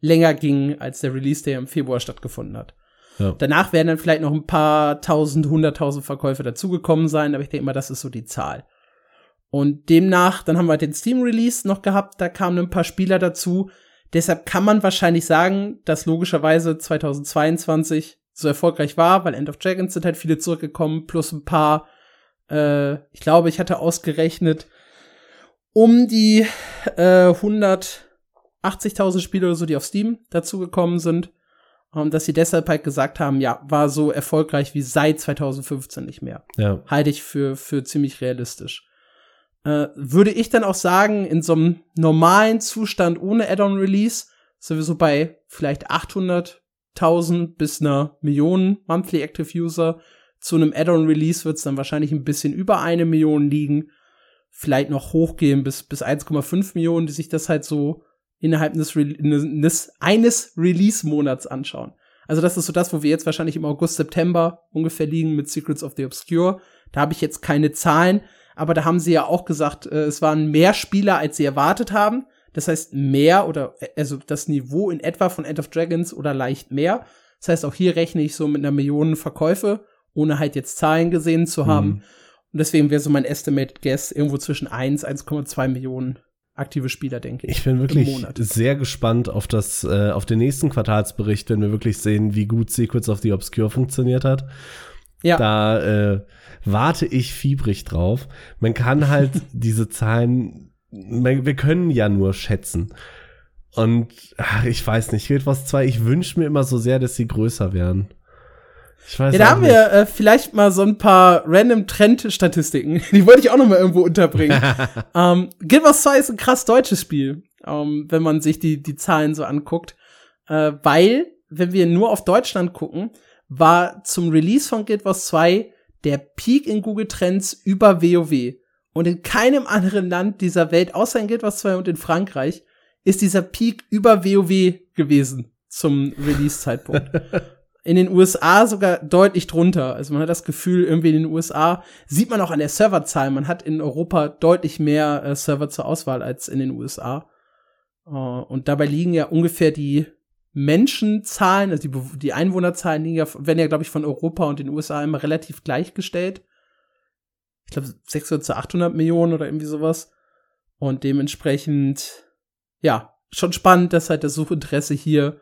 Speaker 1: länger ging, als der Release, der im Februar stattgefunden hat. Ja. Danach werden dann vielleicht noch ein paar tausend, hunderttausend Verkäufe dazugekommen sein, aber ich denke mal, das ist so die Zahl. Und demnach, dann haben wir den Steam-Release noch gehabt, da kamen ein paar Spieler dazu. Deshalb kann man wahrscheinlich sagen, dass logischerweise 2022 so erfolgreich war, weil End of Dragons sind halt viele zurückgekommen, plus ein paar, äh, ich glaube, ich hatte ausgerechnet, um die äh, 180.000 Spiele oder so, die auf Steam dazugekommen sind. Um, dass sie deshalb halt gesagt haben, ja, war so erfolgreich wie seit 2015 nicht mehr. Ja. Halte ich für, für ziemlich realistisch. Äh, würde ich dann auch sagen, in so einem normalen Zustand ohne Add-on-Release sind wir so bei vielleicht 800.000 bis einer Million Monthly Active User. Zu einem Add-on-Release wird es dann wahrscheinlich ein bisschen über eine Million liegen vielleicht noch hochgehen bis, bis 1,5 Millionen, die sich das halt so innerhalb des, des eines Release-Monats anschauen. Also das ist so das, wo wir jetzt wahrscheinlich im August, September ungefähr liegen mit Secrets of the Obscure. Da habe ich jetzt keine Zahlen, aber da haben sie ja auch gesagt, äh, es waren mehr Spieler, als sie erwartet haben. Das heißt mehr oder also das Niveau in etwa von End of Dragons oder leicht mehr. Das heißt, auch hier rechne ich so mit einer Million Verkäufe, ohne halt jetzt Zahlen gesehen zu haben. Mhm. Und deswegen wäre so mein Estimated Guess irgendwo zwischen 1, 1,2 Millionen aktive Spieler, denke ich.
Speaker 2: Ich bin wirklich sehr gespannt auf das, äh, auf den nächsten Quartalsbericht, wenn wir wirklich sehen, wie gut Secrets of the Obscure funktioniert hat. Ja. Da äh, warte ich fiebrig drauf. Man kann halt diese Zahlen, man, wir können ja nur schätzen. Und ach, ich weiß nicht, Guild Wars 2, ich wünsche mir immer so sehr, dass sie größer werden.
Speaker 1: Ich weiß ja, da haben nicht. wir äh, vielleicht mal so ein paar random Trend-Statistiken. Die wollte ich auch noch mal irgendwo unterbringen. ähm, Guild Wars 2 ist ein krass deutsches Spiel, ähm, wenn man sich die, die Zahlen so anguckt. Äh, weil, wenn wir nur auf Deutschland gucken, war zum Release von Guild Wars 2 der Peak in Google Trends über WoW. Und in keinem anderen Land dieser Welt, außer in Guild Wars 2 und in Frankreich, ist dieser Peak über WoW gewesen zum Release-Zeitpunkt. in den USA sogar deutlich drunter. Also man hat das Gefühl, irgendwie in den USA sieht man auch an der Serverzahl, man hat in Europa deutlich mehr äh, Server zur Auswahl als in den USA. Uh, und dabei liegen ja ungefähr die Menschenzahlen, also die, die Einwohnerzahlen liegen ja, werden ja, glaube ich, von Europa und den USA immer relativ gleichgestellt. Ich glaube, 600 zu 800 Millionen oder irgendwie sowas. Und dementsprechend, ja, schon spannend, dass halt das Suchinteresse hier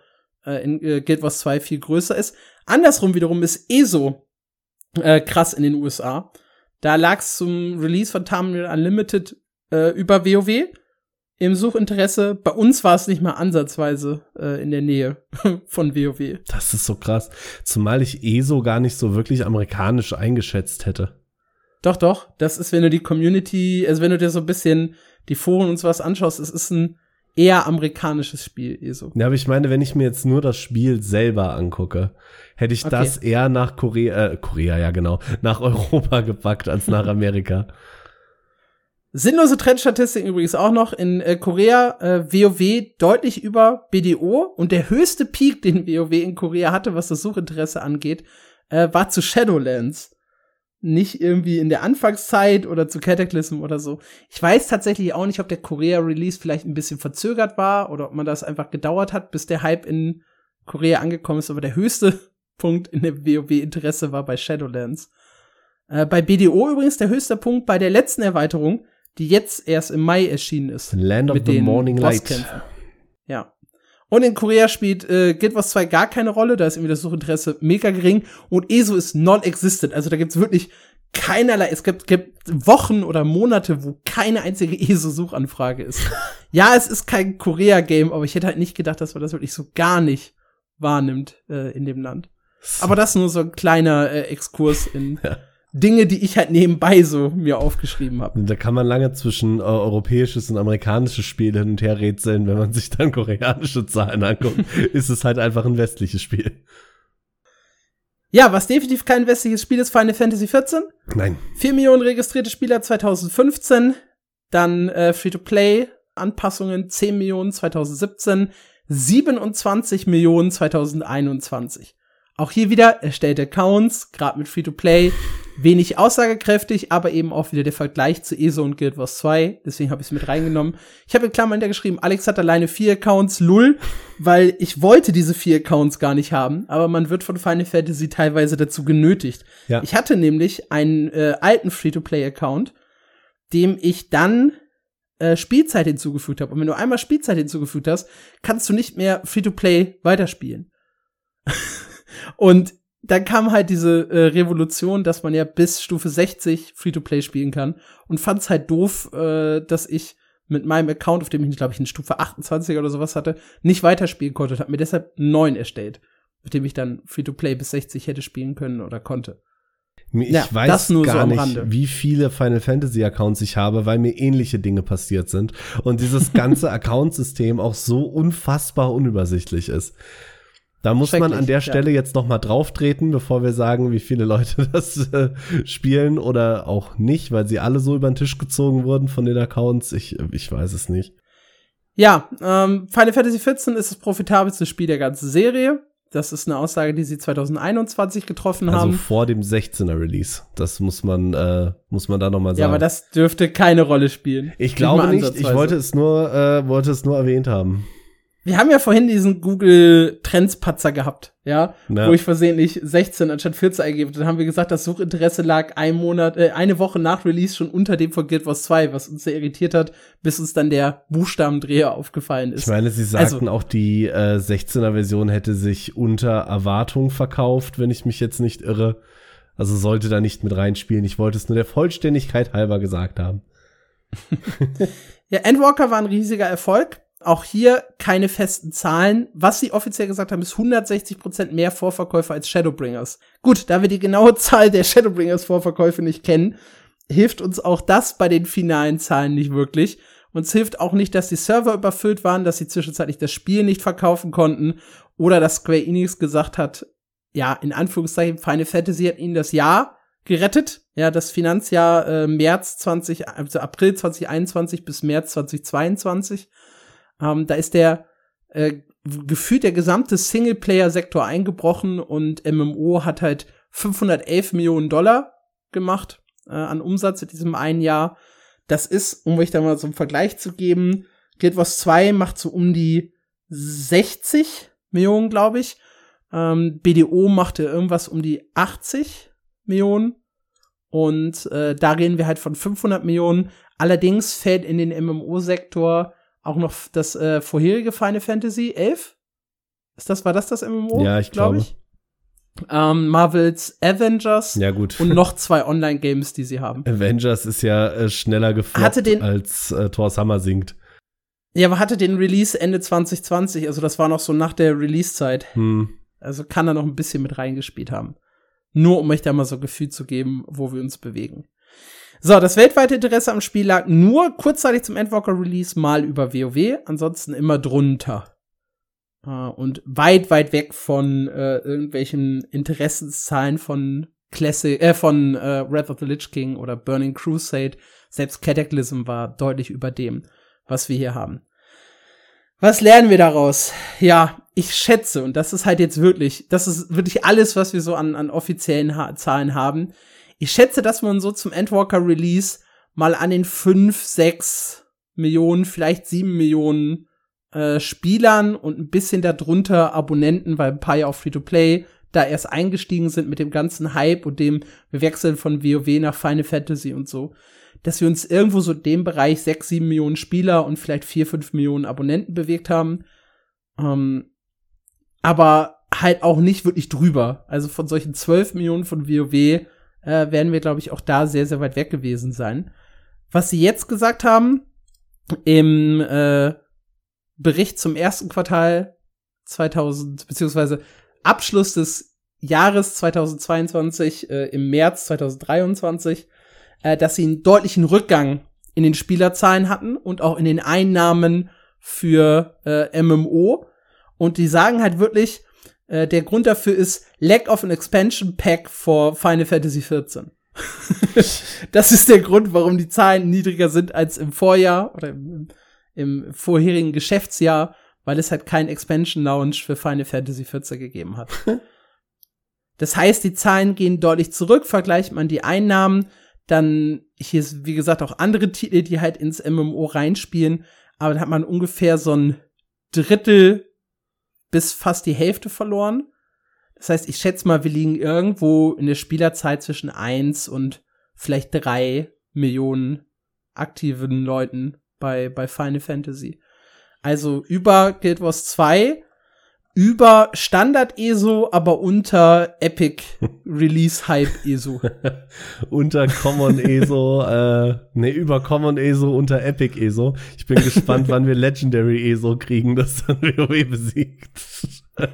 Speaker 1: äh, in äh, Guild Wars 2 viel größer ist. Andersrum wiederum ist ESO äh, krass in den USA. Da lag es zum Release von Terminal Unlimited äh, über WoW im Suchinteresse. Bei uns war es nicht mal ansatzweise äh, in der Nähe von WoW.
Speaker 2: Das ist so krass. Zumal ich ESO gar nicht so wirklich amerikanisch eingeschätzt hätte.
Speaker 1: Doch, doch. Das ist, wenn du die Community, also wenn du dir so ein bisschen die Foren und sowas anschaust, es ist ein eher amerikanisches Spiel, ESO.
Speaker 2: Ja, aber ich meine, wenn ich mir jetzt nur das Spiel selber angucke, hätte ich okay. das eher nach Korea, äh, Korea, ja genau, nach Europa gepackt als nach Amerika.
Speaker 1: Sinnlose Trendstatistiken übrigens auch noch in äh, Korea äh, WoW deutlich über BDO und der höchste Peak, den WoW in Korea hatte, was das Suchinteresse angeht, äh, war zu Shadowlands nicht irgendwie in der Anfangszeit oder zu Cataclysm oder so. Ich weiß tatsächlich auch nicht, ob der Korea-Release vielleicht ein bisschen verzögert war oder ob man das einfach gedauert hat, bis der Hype in Korea angekommen ist. Aber der höchste Punkt in der WoW-Interesse war bei Shadowlands. Äh, bei BDO übrigens der höchste Punkt bei der letzten Erweiterung, die jetzt erst im Mai erschienen ist.
Speaker 2: Land of the Morning Light.
Speaker 1: Ja. Und in Korea spielt äh, Guild Wars 2 gar keine Rolle, da ist irgendwie das Suchinteresse mega gering und ESO ist non-existent. Also da gibt's wirklich keinerlei, es gibt, gibt Wochen oder Monate, wo keine einzige ESO-Suchanfrage ist. ja, es ist kein Korea-Game, aber ich hätte halt nicht gedacht, dass man das wirklich so gar nicht wahrnimmt äh, in dem Land. Aber das nur so ein kleiner äh, Exkurs in
Speaker 2: Ja.
Speaker 1: Dinge, die ich halt nebenbei so mir aufgeschrieben habe.
Speaker 2: Da kann man lange zwischen äh, europäisches und amerikanisches Spiel hin und her rätseln. Wenn man sich dann koreanische Zahlen anguckt, ist es halt einfach ein westliches Spiel.
Speaker 1: Ja, was definitiv kein westliches Spiel ist, Final Fantasy XIV.
Speaker 2: Nein.
Speaker 1: 4 Millionen registrierte Spieler 2015, dann äh, Free-to-Play Anpassungen 10 Millionen 2017, 27 Millionen 2021. Auch hier wieder erstellte Accounts, gerade mit Free-to-Play, wenig aussagekräftig, aber eben auch wieder der Vergleich zu ESO und Guild Wars 2, deswegen habe ich es mit reingenommen. Ich habe in Klammern hintergeschrieben, Alex hat alleine vier Accounts, lull, weil ich wollte diese vier Accounts gar nicht haben, aber man wird von Final Fantasy teilweise dazu genötigt.
Speaker 2: Ja.
Speaker 1: Ich hatte nämlich einen äh, alten Free-to-Play-Account, dem ich dann äh, Spielzeit hinzugefügt habe. Und wenn du einmal Spielzeit hinzugefügt hast, kannst du nicht mehr Free-to-Play weiterspielen. Und dann kam halt diese äh, Revolution, dass man ja bis Stufe 60 Free-to-Play spielen kann. Und fand es halt doof, äh, dass ich mit meinem Account, auf dem ich, glaube ich, in Stufe 28 oder sowas hatte, nicht weiterspielen konnte und habe mir deshalb einen neuen erstellt, mit dem ich dann Free-to-Play bis 60 hätte spielen können oder konnte.
Speaker 2: Ich
Speaker 1: Ja,
Speaker 2: weiß
Speaker 1: das nur so
Speaker 2: gar
Speaker 1: am
Speaker 2: nicht, wie viele Final Fantasy Accounts ich habe, weil mir ähnliche Dinge passiert sind und dieses ganze Accountsystem auch so unfassbar unübersichtlich ist. Da muss man an der
Speaker 1: ja.
Speaker 2: Stelle jetzt noch mal drauf treten, bevor wir sagen, wie viele Leute das äh, spielen oder auch nicht, weil sie alle so über den Tisch gezogen wurden von den Accounts. Ich, ich weiß es nicht.
Speaker 1: Ja, ähm, Final Fantasy XIV ist das profitabelste Spiel der ganzen Serie. Das ist eine Aussage, die sie 2021 getroffen
Speaker 2: Also
Speaker 1: haben.
Speaker 2: vor dem 16er Release. Das muss man, äh, muss man da noch mal sagen.
Speaker 1: Ja, aber das dürfte keine Rolle spielen.
Speaker 2: ich glaube nicht. Ich wollte es nur, äh, wollte es nur erwähnt haben.
Speaker 1: Wir haben ja vorhin diesen Google Trends Patzer gehabt, ja,
Speaker 2: Ja.
Speaker 1: wo ich versehentlich 16 anstatt 14 eingebe. Dann haben wir gesagt, das Suchinteresse lag ein Monat, äh, eine Woche nach Release schon unter dem von Guild Wars 2, was uns sehr irritiert hat, bis uns dann der Buchstabendreher aufgefallen ist.
Speaker 2: Ich meine, sie
Speaker 1: Also-
Speaker 2: sagten auch, die äh, 16er Version hätte sich unter Erwartung verkauft, wenn ich mich jetzt nicht irre. Also sollte da nicht mit reinspielen. Ich wollte es nur der Vollständigkeit halber gesagt haben.
Speaker 1: Ja, Endwalker war ein riesiger Erfolg. Auch hier keine festen Zahlen. Was sie offiziell gesagt haben, ist 160% mehr Vorverkäufe als Shadowbringers. Gut, da wir die genaue Zahl der Shadowbringers Vorverkäufe nicht kennen, hilft uns auch das bei den finalen Zahlen nicht wirklich. Uns hilft auch nicht, dass die Server überfüllt waren, dass sie zwischenzeitlich das Spiel nicht verkaufen konnten oder dass Square Enix gesagt hat, ja, in Anführungszeichen, Final Fantasy hat ihnen das Jahr gerettet. Ja, das Finanzjahr äh, März 20, also April 2021 bis März 2022. Ähm, da ist der äh, gefühlt der gesamte Singleplayer-Sektor eingebrochen und MMO hat halt 511 Millionen Dollar gemacht äh, an Umsatz in diesem einen Jahr. Das ist, um euch da mal so einen Vergleich zu geben, Guild Wars 2 macht so um die 60 Millionen, glaube ich. Ähm, BDO machte irgendwas um die 80 Millionen. Und äh, da reden wir halt von 500 Millionen. Allerdings fällt in den MMO-Sektor auch noch das äh, vorherige Final Fantasy 11. Ist das, war das das MMO?
Speaker 2: Ja, ich
Speaker 1: glaub
Speaker 2: glaube.
Speaker 1: Ähm, Marvels Avengers
Speaker 2: Ja, gut.
Speaker 1: und noch zwei Online-Games, die sie haben.
Speaker 2: Avengers ist ja äh, schneller gefloppt,
Speaker 1: Hatte den-
Speaker 2: als äh, Thor Summer singt.
Speaker 1: Ja, aber hatte den Release Ende 2020, also das war noch so nach der Release-Zeit.
Speaker 2: Hm.
Speaker 1: Also kann er noch ein bisschen mit reingespielt haben. Nur um euch da mal so Gefühl zu geben, wo wir uns bewegen. So, das weltweite Interesse am Spiel lag nur kurzzeitig zum Endwalker Release mal über WoW, ansonsten immer drunter. Äh, und weit, weit weg von äh, irgendwelchen Interessenszahlen von Classic, äh, von äh, Wrath of the Lich King oder Burning Crusade. Selbst Cataclysm war deutlich über dem, was wir hier haben. Was lernen wir daraus? Ja, ich schätze, und das ist halt jetzt wirklich, das ist wirklich alles, was wir so an, an offiziellen ha Zahlen haben. Ich schätze, dass man so zum Endwalker Release mal an den fünf, sechs Millionen, vielleicht sieben Millionen äh, Spielern und ein bisschen darunter Abonnenten, weil ein paar ja auf Free-to-Play da erst eingestiegen sind mit dem ganzen Hype und dem wir wechseln von WoW nach Final Fantasy und so, dass wir uns irgendwo so dem Bereich sechs, sieben Millionen Spieler und vielleicht vier, fünf Millionen Abonnenten bewegt haben. Ähm, aber halt auch nicht wirklich drüber. Also von solchen 12 Millionen von WoW äh, werden wir, glaube ich, auch da sehr, sehr weit weg gewesen sein. Was sie jetzt gesagt haben, im äh, Bericht zum ersten Quartal 2000, beziehungsweise Abschluss des Jahres 2022 äh, im März 2023, äh, dass sie einen deutlichen Rückgang in den Spielerzahlen hatten und auch in den Einnahmen für äh, MMO. Und die sagen halt wirklich, äh, der Grund dafür ist Lack of an Expansion Pack for Final Fantasy XIV. das ist der Grund, warum die Zahlen niedriger sind als im Vorjahr oder im, im vorherigen Geschäftsjahr, weil es halt kein Expansion Launch für Final Fantasy XIV gegeben hat. das heißt, die Zahlen gehen deutlich zurück, vergleicht man die Einnahmen, dann hier ist wie gesagt auch andere Titel, die halt ins MMO reinspielen, aber da hat man ungefähr so ein Drittel bis fast die Hälfte verloren. Das heißt, ich schätze mal, wir liegen irgendwo in der Spielerzeit zwischen eins und vielleicht drei Millionen aktiven Leuten bei, bei Final Fantasy. Also über Guild Wars 2, über Standard ESO, aber unter Epic Release Hype ESO.
Speaker 2: unter Common ESO, äh, ne, über Common ESO, unter Epic ESO. Ich bin gespannt, wann wir Legendary ESO kriegen, das dann WoW besiegt.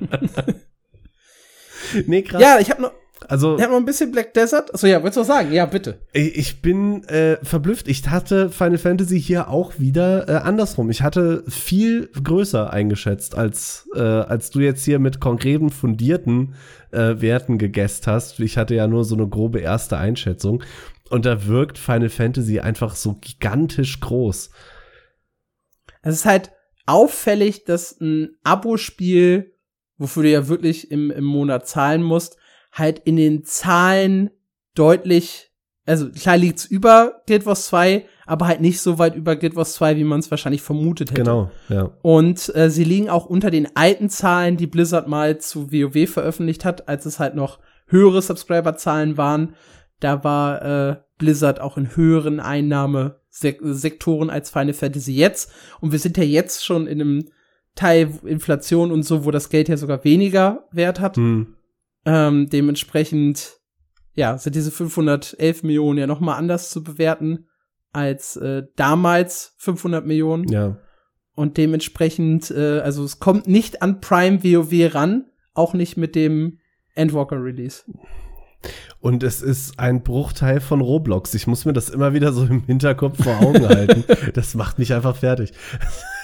Speaker 1: nee, krass. Ja, ich habe noch also, habe noch ein bisschen Black Desert. Achso, ja, willst du was sagen? Ja, bitte.
Speaker 2: Ich bin äh, verblüfft. Ich hatte Final Fantasy hier auch wieder äh, andersrum. Ich hatte viel größer eingeschätzt, als, äh, als du jetzt hier mit konkreten, fundierten äh, Werten gegessen hast. Ich hatte ja nur so eine grobe erste Einschätzung. Und da wirkt Final Fantasy einfach so gigantisch groß.
Speaker 1: Es ist halt auffällig, dass ein Abo-Spiel, wofür du ja wirklich im, im Monat zahlen musst, halt in den Zahlen deutlich, also klar liegt's über Guild Wars 2, aber halt nicht so weit über Guild Wars 2, wie man es wahrscheinlich vermutet hätte.
Speaker 2: Genau, ja.
Speaker 1: Und äh, sie liegen auch unter den alten Zahlen, die Blizzard mal zu WoW veröffentlicht hat, als es halt noch höhere Subscriber-Zahlen waren. Da war äh, Blizzard auch in höheren Einnahmesektoren als Final Fantasy jetzt. Und wir sind ja jetzt schon in einem Teil Inflation und so, wo das Geld ja sogar weniger Wert hat. Hm. Ähm, dementsprechend, ja, sind diese 511 Millionen ja noch mal anders zu bewerten als äh, damals 500 Millionen.
Speaker 2: Ja.
Speaker 1: Und dementsprechend, äh, also es kommt nicht an Prime WoW ran, auch nicht mit dem Endwalker Release.
Speaker 2: Und es ist ein Bruchteil von Roblox. Ich muss mir das immer wieder so im Hinterkopf vor Augen halten. Das macht mich einfach fertig.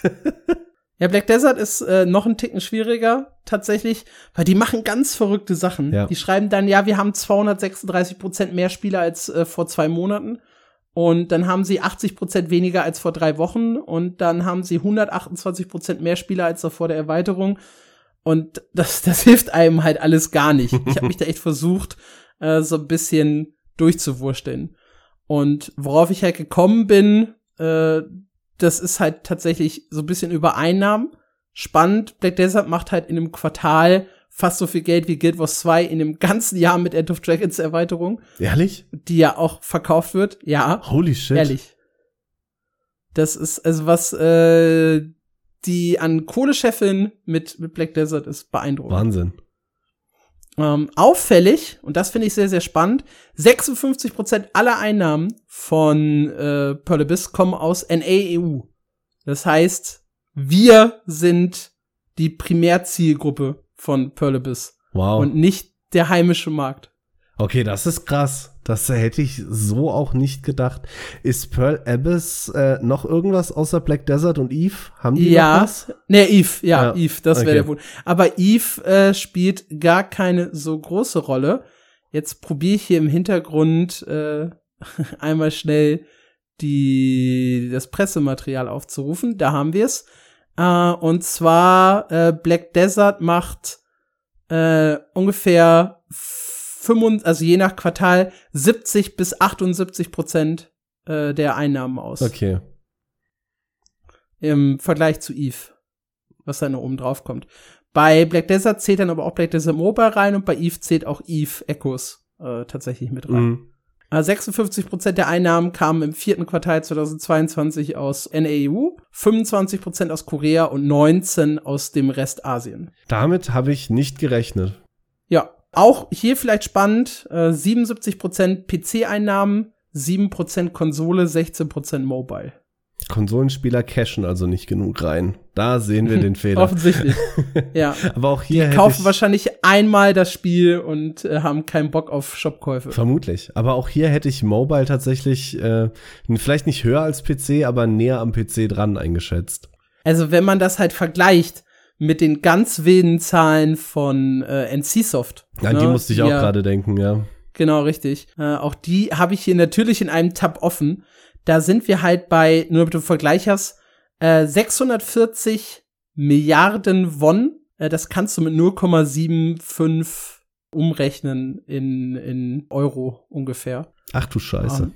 Speaker 1: Ja, Black Desert ist äh, noch ein Ticken schwieriger tatsächlich, weil die machen ganz verrückte Sachen. Ja. Die schreiben dann, ja, wir haben 236 Prozent mehr Spieler als äh, vor zwei Monaten. Und dann haben sie 80 Prozent weniger als vor drei Wochen. Und dann haben sie 128 Prozent mehr Spieler als vor der Erweiterung. Und das, das hilft einem halt alles gar nicht. Ich habe mich da echt versucht, äh, so ein bisschen durchzuwursteln. Und worauf ich halt gekommen bin, äh, das ist halt tatsächlich so ein bisschen über Einnahmen. Spannend, Black Desert macht halt in einem Quartal fast so viel Geld wie Guild Wars 2 in dem ganzen Jahr mit End of Dragons Erweiterung.
Speaker 2: Ehrlich?
Speaker 1: Die ja auch verkauft wird. Ja.
Speaker 2: Holy shit.
Speaker 1: Ehrlich. Das ist, also was äh, die an Kohle scheffeln mit, mit Black Desert ist beeindruckend.
Speaker 2: Wahnsinn.
Speaker 1: Ähm, auffällig, und das finde ich sehr, sehr spannend, 56% aller Einnahmen von äh, Pearl Abyss kommen aus NAEU. Das heißt, wir sind die Primärzielgruppe von Pearl Abyss.
Speaker 2: Wow.
Speaker 1: Und nicht der heimische Markt.
Speaker 2: Okay, das ist krass. Das hätte ich so auch nicht gedacht. Ist Pearl Abyss äh, noch irgendwas außer Black Desert und Eve? Haben die
Speaker 1: ja,
Speaker 2: noch was?
Speaker 1: Nee, Eve, ja, ja. Eve, das wäre okay. der Punkt. Aber Eve äh, spielt gar keine so große Rolle. Jetzt probiere ich hier im Hintergrund äh, einmal schnell die, das Pressematerial aufzurufen. Da haben wir es. Äh, und zwar äh, Black Desert macht äh, ungefähr 25, also je nach Quartal 70 bis 78 Prozent äh, der Einnahmen aus.
Speaker 2: Okay.
Speaker 1: Im Vergleich zu Eve, was dann oben drauf kommt. Bei Black Desert zählt dann aber auch Black Desert Mobile rein und bei Eve zählt auch Eve Echoes äh, tatsächlich mit rein. Mhm. 56 äh, Prozent der Einnahmen kamen im vierten Quartal 2022 aus NAU, 25 Prozent aus Korea und 19 aus dem Rest Asien.
Speaker 2: Damit habe ich nicht gerechnet.
Speaker 1: Ja, auch hier vielleicht spannend, äh, 77% PC-Einnahmen, 7% Konsole, 16% Mobile.
Speaker 2: Konsolenspieler cashen also nicht genug rein. Da sehen wir den Fehler.
Speaker 1: Offensichtlich. ja.
Speaker 2: Aber auch hier
Speaker 1: Die kaufen wahrscheinlich einmal das Spiel und äh, haben keinen Bock auf Shopkäufe.
Speaker 2: Vermutlich. Aber auch hier hätte ich Mobile tatsächlich äh, vielleicht nicht höher als PC, aber näher am PC dran eingeschätzt.
Speaker 1: Also wenn man das halt vergleicht mit den ganz wilden Zahlen von äh, NCSoft.
Speaker 2: An ne? die musste ich auch gerade denken, ja.
Speaker 1: Genau, richtig. Äh, auch die habe ich hier natürlich in einem Tab offen. Da sind wir halt bei, nur damit du Vergleich hast, äh, 640 Milliarden Won. Äh, das kannst du mit 0,75 umrechnen in, in Euro ungefähr.
Speaker 2: Ach du Scheiße. Um,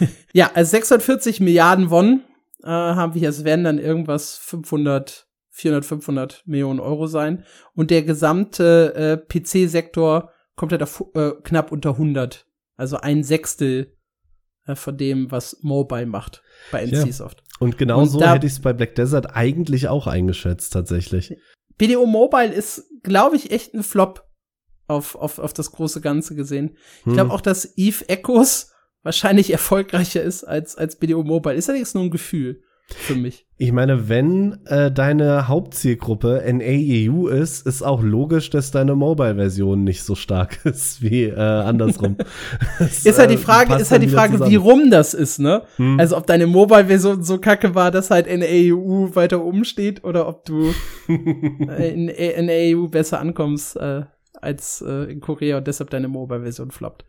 Speaker 1: ähm, ja, also 640 Milliarden Won äh, haben wir. Es werden dann irgendwas 500, 400, 500 Millionen Euro sein. Und der gesamte äh, PC-Sektor kommt halt auf äh, knapp unter 100. Also ein Sechstel äh, von dem, was Mobile macht bei NCSoft.
Speaker 2: Ja. Und genau so hätte ich es bei Black Desert eigentlich auch eingeschätzt, tatsächlich.
Speaker 1: BDO Mobile ist, glaube ich, echt ein Flop auf, auf, auf das große Ganze gesehen. Ich glaube hm. auch, dass Eve Echoes wahrscheinlich erfolgreicher ist als, als BDO Mobile. Ist allerdings nur ein Gefühl für mich.
Speaker 2: Ich meine, wenn äh, deine Hauptzielgruppe NAEU ist, ist auch logisch, dass deine Mobile-Version nicht so stark ist wie äh, andersrum.
Speaker 1: das, ist halt die äh, Frage, ist halt die Frage, wie rum das ist, ne? Hm. Also ob deine Mobile-Version so kacke war, dass halt NAEU weiter oben steht oder ob du äh, in NAEU besser ankommst äh, als äh, in Korea und deshalb deine Mobile-Version floppt.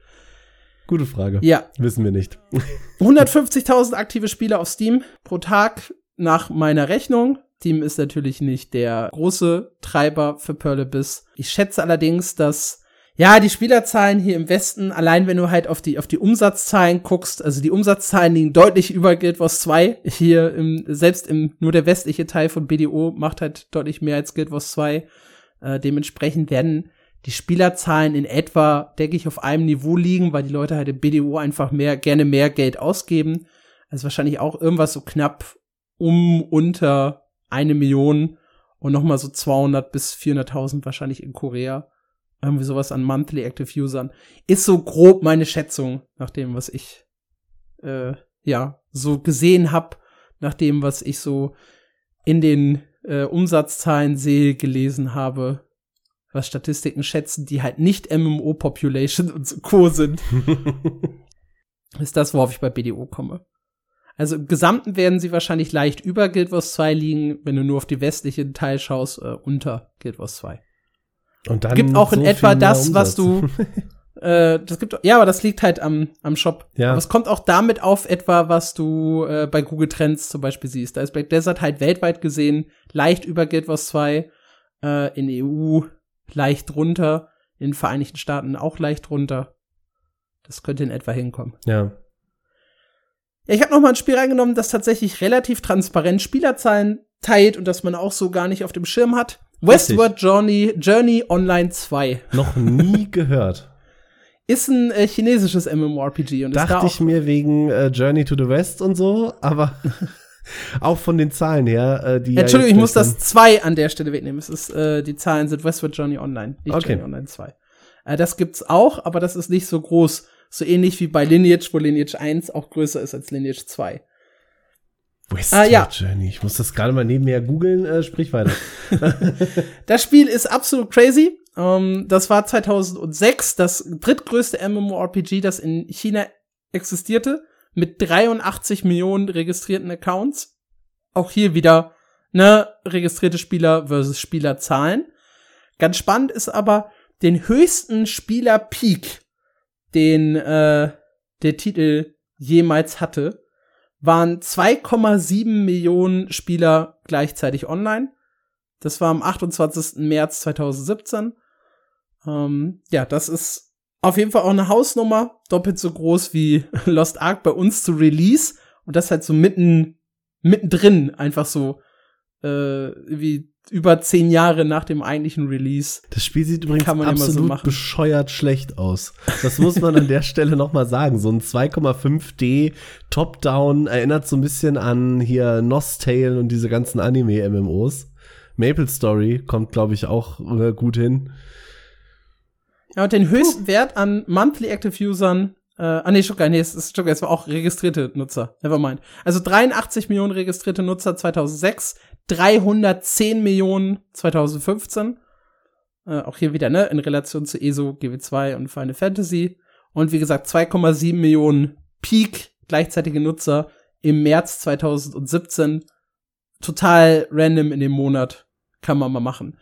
Speaker 2: Gute Frage.
Speaker 1: Ja.
Speaker 2: Wissen wir nicht.
Speaker 1: 150.000 aktive Spieler auf Steam pro Tag nach meiner Rechnung. Steam ist natürlich nicht der große Treiber für Pearl Abyss. Ich schätze allerdings, dass ja, die Spielerzahlen hier im Westen, allein wenn du halt auf die, auf die Umsatzzahlen guckst, also die Umsatzzahlen liegen deutlich über Guild Wars 2. Hier im, selbst im, nur der westliche Teil von BDO macht halt deutlich mehr als Guild Wars 2. Äh, dementsprechend werden die Spielerzahlen in etwa, denke ich, auf einem Niveau liegen, weil die Leute halt im BDO einfach mehr, gerne mehr Geld ausgeben. Also wahrscheinlich auch irgendwas so knapp um unter eine Million und noch mal so 200 bis 400.000 wahrscheinlich in Korea. Irgendwie sowas an Monthly Active Usern. Ist so grob meine Schätzung nach dem, was ich, äh, ja, so gesehen hab, nach dem, was ich so in den äh, Umsatzzahlen sehe, gelesen habe, was Statistiken schätzen, die halt nicht MMO-Population und so Co. sind, ist das, worauf ich bei BDO komme. Also im Gesamten werden sie wahrscheinlich leicht über Guild Wars 2 liegen, wenn du nur auf die westliche Teil schaust, äh, unter Guild Wars 2. Und dann gibt auch in so etwa das, was du äh, das gibt ja, aber das liegt halt am am Shop. Ja. Aber es kommt auch damit auf etwa, was du äh, bei Google Trends zum Beispiel siehst. Da ist Black Desert halt weltweit gesehen leicht über Guild Wars 2 äh, in EU leicht runter, in den Vereinigten Staaten auch leicht runter. Das könnte in etwa hinkommen.
Speaker 2: Ja.
Speaker 1: Ja, ich habe noch mal ein Spiel reingenommen, das tatsächlich relativ transparent Spielerzahlen teilt und das man auch so gar nicht auf dem Schirm hat. Westward Journey, Journey Online 2.
Speaker 2: Noch nie gehört.
Speaker 1: Ist ein äh, chinesisches MMORPG und
Speaker 2: Dachte ich mir wegen äh, Journey to the West und so, aber Auch von den Zahlen her, äh, die.
Speaker 1: Entschuldigung, ja ich muss das 2 an der Stelle wegnehmen. Es ist, äh, die Zahlen sind Westward Journey Online, nicht okay. Journey Online 2. Äh, das gibt's auch, aber das ist nicht so groß. So ähnlich wie bei Lineage, wo Lineage 1 auch größer ist als Lineage 2.
Speaker 2: Westward ah, ja. Journey. Ich muss das gerade mal nebenher googeln, äh, sprich weiter.
Speaker 1: das Spiel ist absolut crazy. Um, ähm, das war 2006 das drittgrößte MMORPG, das in China existierte mit 83 Millionen registrierten Accounts. Auch hier wieder, ne, registrierte Spieler versus Spielerzahlen. Ganz spannend ist aber, den höchsten Spieler-Peak, den äh, der Titel jemals hatte, waren 2,7 Millionen Spieler gleichzeitig online. Das war am 28. März 2017. Ähm, ja, das ist auf jeden Fall auch eine Hausnummer, doppelt so groß wie Lost Ark bei uns zu Release und das halt so mitten mittendrin einfach so äh, wie über zehn Jahre nach dem eigentlichen Release.
Speaker 2: Das Spiel sieht übrigens absolut so bescheuert schlecht aus. Das muss man an der Stelle noch mal sagen. So ein 2,5D Top-Down erinnert so ein bisschen an hier Nostale und diese ganzen Anime-MMOs. Maple Story kommt, glaube ich, auch äh, gut hin.
Speaker 1: Ja, und den höchsten Wert an Monthly Active Usern Äh, ah, nee, Stuttgart, nee, es ist Stuttgart, es war auch registrierte Nutzer. Nevermind. Also 83 Millionen registrierte Nutzer 2006, 310 Millionen 2015. Äh, auch hier wieder, ne, in Relation zu ESO, GW2 und Final Fantasy. Und wie gesagt, 2,7 Millionen Peak gleichzeitige Nutzer im März 2017. Total random in dem Monat. Kann man mal machen.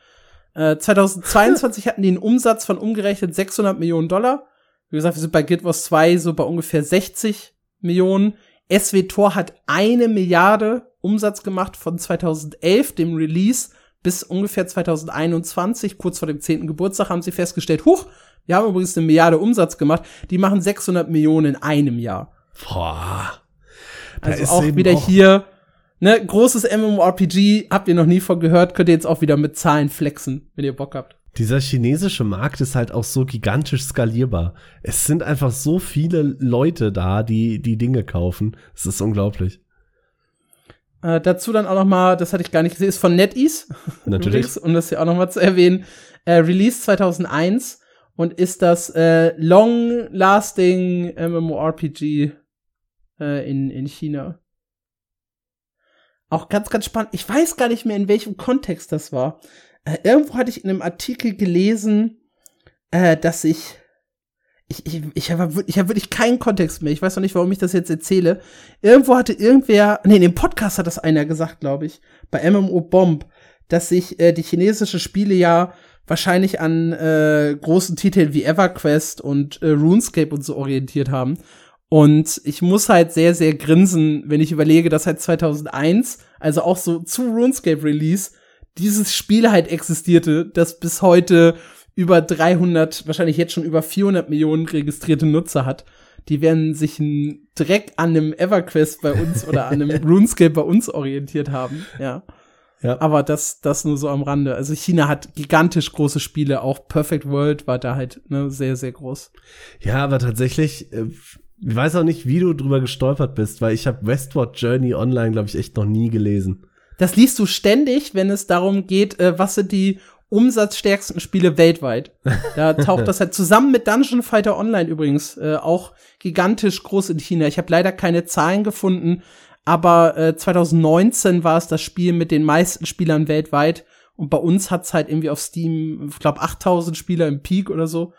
Speaker 1: Äh, 2022 hatten die einen Umsatz von umgerechnet 600 Millionen Dollar. Wie gesagt, wir sind bei Guild Wars 2 so bei ungefähr 60 Millionen. SW Tor hat eine Milliarde Umsatz gemacht von 2011, dem Release, bis ungefähr 2021, kurz vor dem 10. Geburtstag, haben sie festgestellt, huch, wir haben übrigens eine Milliarde Umsatz gemacht, die machen 600 Millionen in einem Jahr.
Speaker 2: Boah.
Speaker 1: Also auch wieder auch hier, ne, großes MMORPG, habt ihr noch nie von gehört, könnt ihr jetzt auch wieder mit Zahlen flexen, wenn ihr Bock habt.
Speaker 2: Dieser chinesische Markt ist halt auch so gigantisch skalierbar. Es sind einfach so viele Leute da, die die Dinge kaufen. Es ist unglaublich.
Speaker 1: Äh, dazu dann auch noch mal, das hatte ich gar nicht gesehen, ist von NetEase.
Speaker 2: Natürlich.
Speaker 1: um das hier auch noch mal zu erwähnen. Äh, Release 2001 und ist das äh, long-lasting MMORPG äh, in, in China. Auch ganz, ganz spannend. Ich weiß gar nicht mehr, in welchem Kontext das war. Äh, irgendwo hatte ich in einem Artikel gelesen, äh, dass ich ich, ich, ich habe ich hab wirklich keinen Kontext mehr. Ich weiß noch nicht, warum ich das jetzt erzähle. Irgendwo hatte irgendwer, nee, in dem Podcast hat das einer gesagt, glaube ich, bei MMO Bomb, dass sich äh, die chinesische Spiele ja wahrscheinlich an äh, großen Titeln wie EverQuest und äh, RuneScape und so orientiert haben. Und ich muss halt sehr, sehr grinsen, wenn ich überlege, dass halt 2001, also auch so zu RuneScape Release, dieses Spiel halt existierte, das bis heute über 300, wahrscheinlich jetzt schon über 400 Millionen registrierte Nutzer hat. Die werden sich einen Dreck an einem EverQuest bei uns oder an einem RuneScape bei uns orientiert haben, ja. Ja. Aber das, das nur so am Rande. Also China hat gigantisch große Spiele, auch Perfect World war da halt ne, sehr, sehr groß.
Speaker 2: Ja, aber tatsächlich, äh, ich weiß auch nicht, wie du drüber gestolpert bist, weil ich habe Westward Journey online, glaube ich, echt noch nie gelesen.
Speaker 1: Das liest du ständig, wenn es darum geht, äh, was sind die umsatzstärksten Spiele weltweit. Da taucht das halt zusammen mit Dungeon Fighter Online übrigens äh, auch gigantisch groß in China. Ich habe leider keine Zahlen gefunden, aber äh, 2019 war es das Spiel mit den meisten Spielern weltweit und bei uns hat's halt irgendwie auf Steam, ich glaube 8000 Spieler im Peak oder so.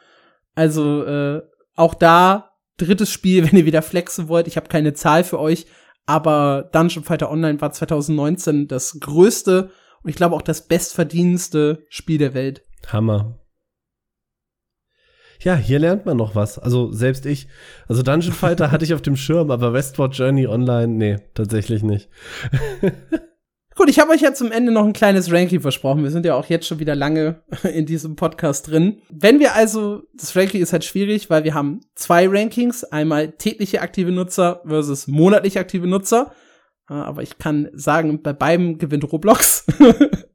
Speaker 1: Also äh, auch da drittes Spiel, wenn ihr wieder flexen wollt. Ich habe keine Zahl für euch, aber Dungeon Fighter Online war 2019 das größte und ich glaube auch das bestverdienendste Spiel der Welt.
Speaker 2: Hammer. Ja, hier lernt man noch was. Also selbst ich. Also Dungeon Fighter hatte ich auf dem Schirm, aber Westward Journey Online, nee, tatsächlich nicht.
Speaker 1: Gut, ich habe euch ja zum Ende noch ein kleines Ranking versprochen. Wir sind ja auch jetzt schon wieder lange in diesem Podcast drin. Wenn wir also, das Ranking ist halt schwierig, weil wir haben zwei Rankings. Einmal tägliche aktive Nutzer versus monatlich aktive Nutzer. Aber ich kann sagen, bei beiden gewinnt Roblox.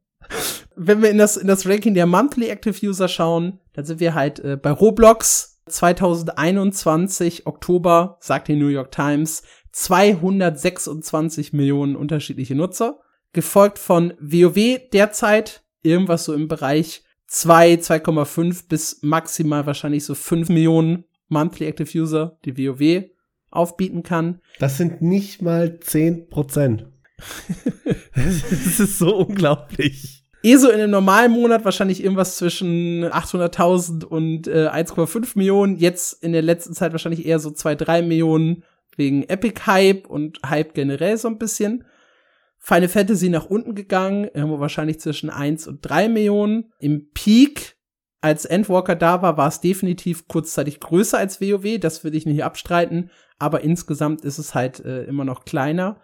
Speaker 1: Wenn wir in das, in das Ranking der Monthly Active User schauen, dann sind wir halt äh, bei Roblox 2021 Oktober, sagt die New York Times, 226 Millionen unterschiedliche Nutzer. Gefolgt von WoW derzeit irgendwas so im Bereich 2, 2,5 bis maximal wahrscheinlich so 5 Millionen Monthly Active User, die WoW aufbieten kann.
Speaker 2: Das sind nicht mal 10 Prozent. das ist so unglaublich.
Speaker 1: ESO in einem normalen Monat wahrscheinlich irgendwas zwischen 800.000 und äh, 1,5 Millionen. Jetzt in der letzten Zeit wahrscheinlich eher so 2, 3 Millionen wegen Epic Hype und Hype generell so ein bisschen. Final Fantasy nach unten gegangen, irgendwo wahrscheinlich zwischen 1 und 3 Millionen. Im Peak als Endwalker da war, war es definitiv kurzzeitig größer als WoW, das würde ich nicht abstreiten, aber insgesamt ist es halt äh, immer noch kleiner.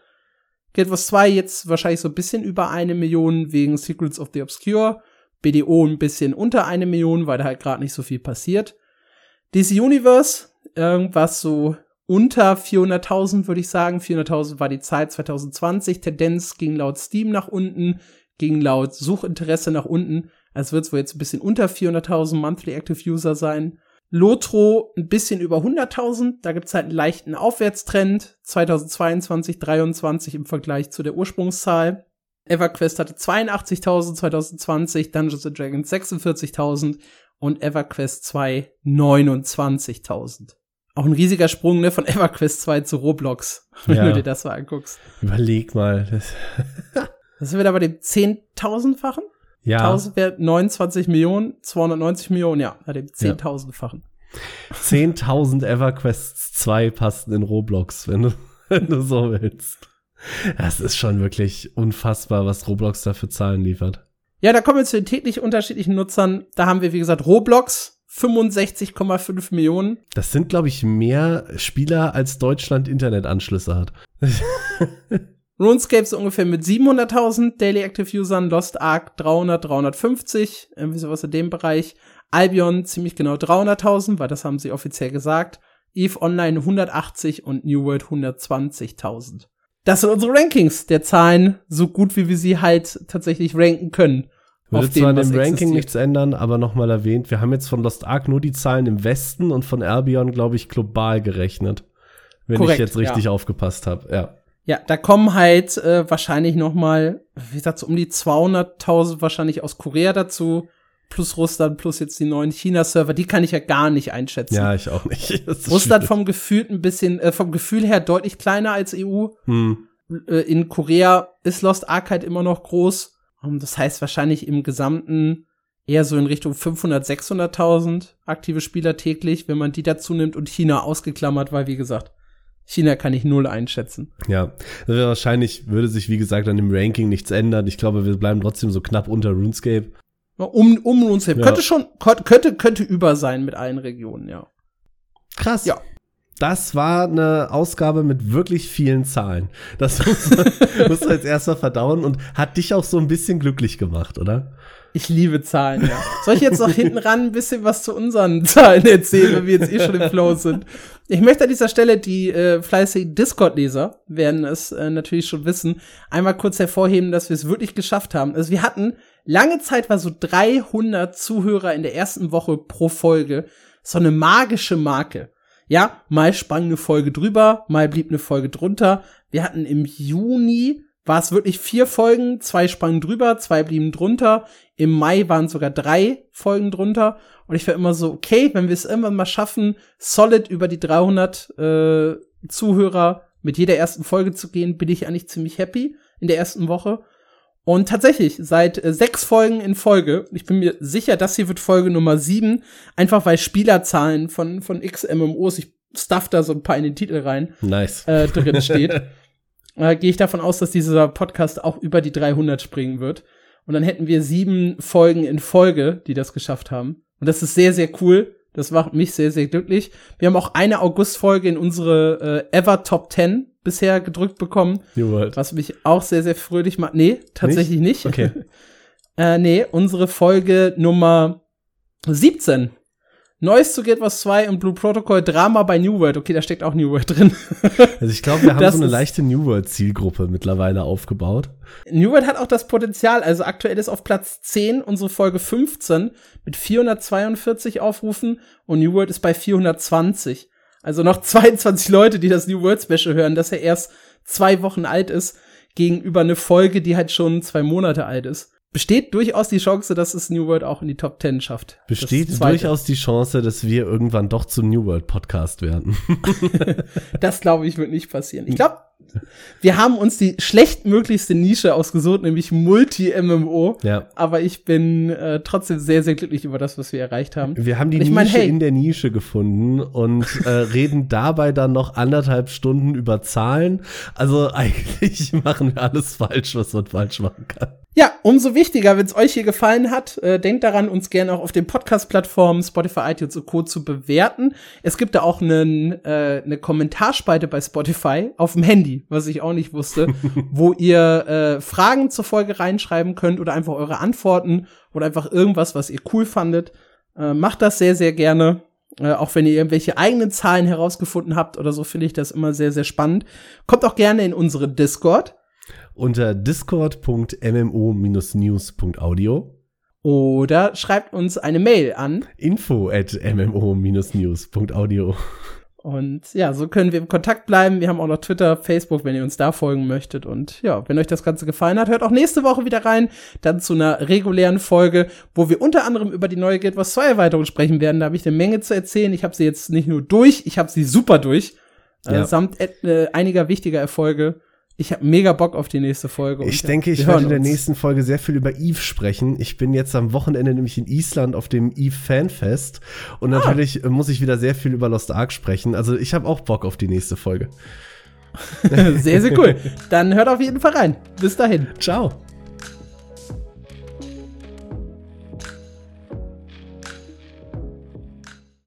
Speaker 1: Guild Wars 2 jetzt wahrscheinlich so ein bisschen über eine Million wegen Secrets of the Obscure, BDO ein bisschen unter eine Million, weil da halt gerade nicht so viel passiert. DC Universe, irgendwas so unter 400.000 würde ich sagen. 400.000 war die Zeit 2020. Tendenz ging laut Steam nach unten, ging laut Suchinteresse nach unten. Also wird es wohl jetzt ein bisschen unter 400.000 Monthly Active User sein. Lotro ein bisschen über 100.000. Da gibt's halt einen leichten Aufwärtstrend. 2022, 23 im Vergleich zu der Ursprungszahl. EverQuest hatte 82.000 2020, Dungeons Dragons 46.000 und EverQuest 2 29.000. Auch ein riesiger Sprung ne, von EverQuest 2 zu Roblox, wenn
Speaker 2: Ja.
Speaker 1: du dir das mal anguckst.
Speaker 2: Überleg mal. Das,
Speaker 1: Das sind wir da bei dem 10.000-fachen?
Speaker 2: ja,
Speaker 1: 1000 wäre 29 Millionen, 290 Millionen, ja, bei dem 10.000-fachen.
Speaker 2: 10.000 EverQuests 2 passen in Roblox, wenn du, wenn du so willst. Das ist schon wirklich unfassbar, was Roblox da für Zahlen liefert.
Speaker 1: Ja, da kommen wir zu den täglich unterschiedlichen Nutzern. Da haben wir, wie gesagt, Roblox, 65,5 Millionen.
Speaker 2: Das sind, glaube ich, mehr Spieler, als Deutschland Internetanschlüsse hat.
Speaker 1: RuneScape so ungefähr mit 700.000 Daily Active Usern, Lost Ark 300, 350, irgendwie sowas in dem Bereich. Albion ziemlich genau 300.000, weil das haben sie offiziell gesagt. EVE Online 180 und New World 120.000. Das sind unsere Rankings der Zahlen, so gut wie wir sie halt tatsächlich ranken können.
Speaker 2: Würde
Speaker 1: Auf
Speaker 2: zwar an dem Ranking
Speaker 1: existiert.
Speaker 2: nichts ändern, aber nochmal erwähnt, wir haben jetzt von Lost Ark nur die Zahlen im Westen und von Albion, glaube ich, global gerechnet. Wenn
Speaker 1: Korrekt,
Speaker 2: ich jetzt richtig
Speaker 1: ja.
Speaker 2: aufgepasst habe, ja.
Speaker 1: Ja, da kommen halt äh, wahrscheinlich noch mal, wie gesagt, so um die 200.000 wahrscheinlich aus Korea dazu, plus Russland, plus jetzt die neuen China-Server. Die kann ich ja gar nicht einschätzen.
Speaker 2: Ja, ich auch nicht.
Speaker 1: Russland
Speaker 2: schwierig.
Speaker 1: vom Gefühl ein bisschen, äh, vom Gefühl her deutlich kleiner als EU.
Speaker 2: Hm.
Speaker 1: Äh, in Korea ist Lost Ark halt immer noch groß. Um, das heißt wahrscheinlich im Gesamten eher so in Richtung 500, 600.000 aktive Spieler täglich, wenn man die dazu nimmt und China ausgeklammert, weil wie gesagt, China kann ich null einschätzen.
Speaker 2: Ja, wäre wahrscheinlich würde sich, wie gesagt, an dem Ranking nichts ändern. Ich glaube, wir bleiben trotzdem so knapp unter RuneScape.
Speaker 1: Um, um uns
Speaker 2: Ja.
Speaker 1: Könnte schon, könnte, könnte, könnte über sein mit allen Regionen, ja.
Speaker 2: Krass.
Speaker 1: Ja.
Speaker 2: Das war eine Ausgabe mit wirklich vielen Zahlen. Das musst du, musst du jetzt erstmal verdauen und hat dich auch so ein bisschen glücklich gemacht, oder?
Speaker 1: Ich liebe Zahlen, ja. Soll ich jetzt noch hinten ran ein bisschen was zu unseren Zahlen erzählen, wenn wir jetzt eh schon im Flow sind? Ich möchte an dieser Stelle die äh, fleißigen Discord-Leser werden es äh, natürlich schon wissen, einmal kurz hervorheben, dass wir es wirklich geschafft haben. Also wir hatten lange Zeit war so 300 Zuhörer in der ersten Woche pro Folge. So eine magische Marke. Ja, mal sprang eine Folge drüber, mal blieb eine Folge drunter. Wir hatten im Juni war es wirklich vier Folgen, zwei sprangen drüber, zwei blieben drunter. Im Mai waren sogar drei Folgen drunter. Und ich war immer so, okay, wenn wir es irgendwann mal schaffen, solid über die 300 äh, Zuhörer mit jeder ersten Folge zu gehen, bin ich eigentlich ziemlich happy in der ersten Woche. Und tatsächlich, seit äh, sechs Folgen in Folge, ich bin mir sicher, das hier wird Folge Nummer sieben, einfach weil Spielerzahlen von, von X-MMOs, ich stuff da so ein paar in den Titel rein,
Speaker 2: Nice.
Speaker 1: äh, drin steht, äh, gehe ich davon aus, dass dieser Podcast auch über die 300 springen wird. Und dann hätten wir sieben Folgen in Folge, die das geschafft haben. Und das ist sehr, sehr cool. Das macht mich sehr, sehr glücklich. Wir haben auch eine August-Folge in unsere äh, Ever Top 10 bisher gedrückt bekommen,
Speaker 2: New World.
Speaker 1: was mich auch sehr, sehr fröhlich macht. Nee, tatsächlich nicht.
Speaker 2: Okay.
Speaker 1: äh, nee, unsere Folge Nummer 17. Neues zu Guild Wars 2 und Blue Protocol Drama bei New World. Okay, da steckt auch New World drin.
Speaker 2: Also ich glaube, wir haben
Speaker 1: Das
Speaker 2: so eine leichte New World Zielgruppe mittlerweile aufgebaut.
Speaker 1: New World hat auch das Potenzial, also aktuell ist auf Platz 10 unsere Folge 15 mit 442 Aufrufen und New World ist bei 420. Also noch 22 Leute, die das New World Special hören, das ja erst zwei Wochen alt ist, gegenüber eine Folge, die halt schon zwei Monate alt ist. Besteht durchaus die Chance, dass es New World auch in die Top 10 schafft.
Speaker 2: Besteht durchaus die Chance, dass wir irgendwann doch zum New World Podcast werden.
Speaker 1: Das glaube ich wird nicht passieren. Ich glaube, wir haben uns die schlechtmöglichste Nische ausgesucht, nämlich Multi-MMO.
Speaker 2: ja.
Speaker 1: Aber ich bin äh, trotzdem sehr, sehr glücklich über das, was wir erreicht haben.
Speaker 2: Wir haben die Nische
Speaker 1: mein, hey.
Speaker 2: in der Nische gefunden und äh, reden dabei dann noch anderthalb Stunden über Zahlen. Also eigentlich machen wir alles falsch, was man falsch machen kann.
Speaker 1: Ja, umso wichtiger, wenn es euch hier gefallen hat, äh, denkt daran, uns gerne auch auf den Podcast-Plattformen Spotify, iTunes und Co. zu bewerten. Es gibt da auch einen, äh, eine Kommentarspalte bei Spotify auf dem Handy, was ich auch nicht wusste, wo ihr äh, Fragen zur Folge reinschreiben könnt oder einfach eure Antworten oder einfach irgendwas, was ihr cool fandet. Äh, macht das sehr, sehr gerne. Äh, auch wenn ihr irgendwelche eigenen Zahlen herausgefunden habt oder so, finde ich das immer sehr, sehr spannend. Kommt auch gerne in unsere Discord.
Speaker 2: Unter discord.mmo-news.audio
Speaker 1: Oder schreibt uns eine Mail an
Speaker 2: info at mmo-news.audio
Speaker 1: Und ja, so können wir im Kontakt bleiben. Wir haben auch noch Twitter, Facebook, wenn ihr uns da folgen möchtet. Und ja, wenn euch das Ganze gefallen hat, hört auch nächste Woche wieder rein. Dann zu einer regulären Folge, wo wir unter anderem über die neue Guild Wars 2 Erweiterung sprechen werden. Da habe ich eine Menge zu erzählen. Ich habe sie jetzt nicht nur durch, ich habe sie super durch. Äh, ja. Äh, samt äh, einiger wichtiger Erfolge. Ich habe mega Bock auf die nächste Folge.
Speaker 2: Ich denke, ich werde in der nächsten Folge sehr viel über Eve sprechen. Ich bin jetzt am Wochenende nämlich in Island auf dem Eve Fanfest und ah. natürlich muss ich wieder sehr viel über Lost Ark sprechen. Also ich habe auch Bock auf die nächste Folge.
Speaker 1: sehr, sehr cool. Dann hört auf jeden Fall rein. Bis dahin.
Speaker 2: Ciao.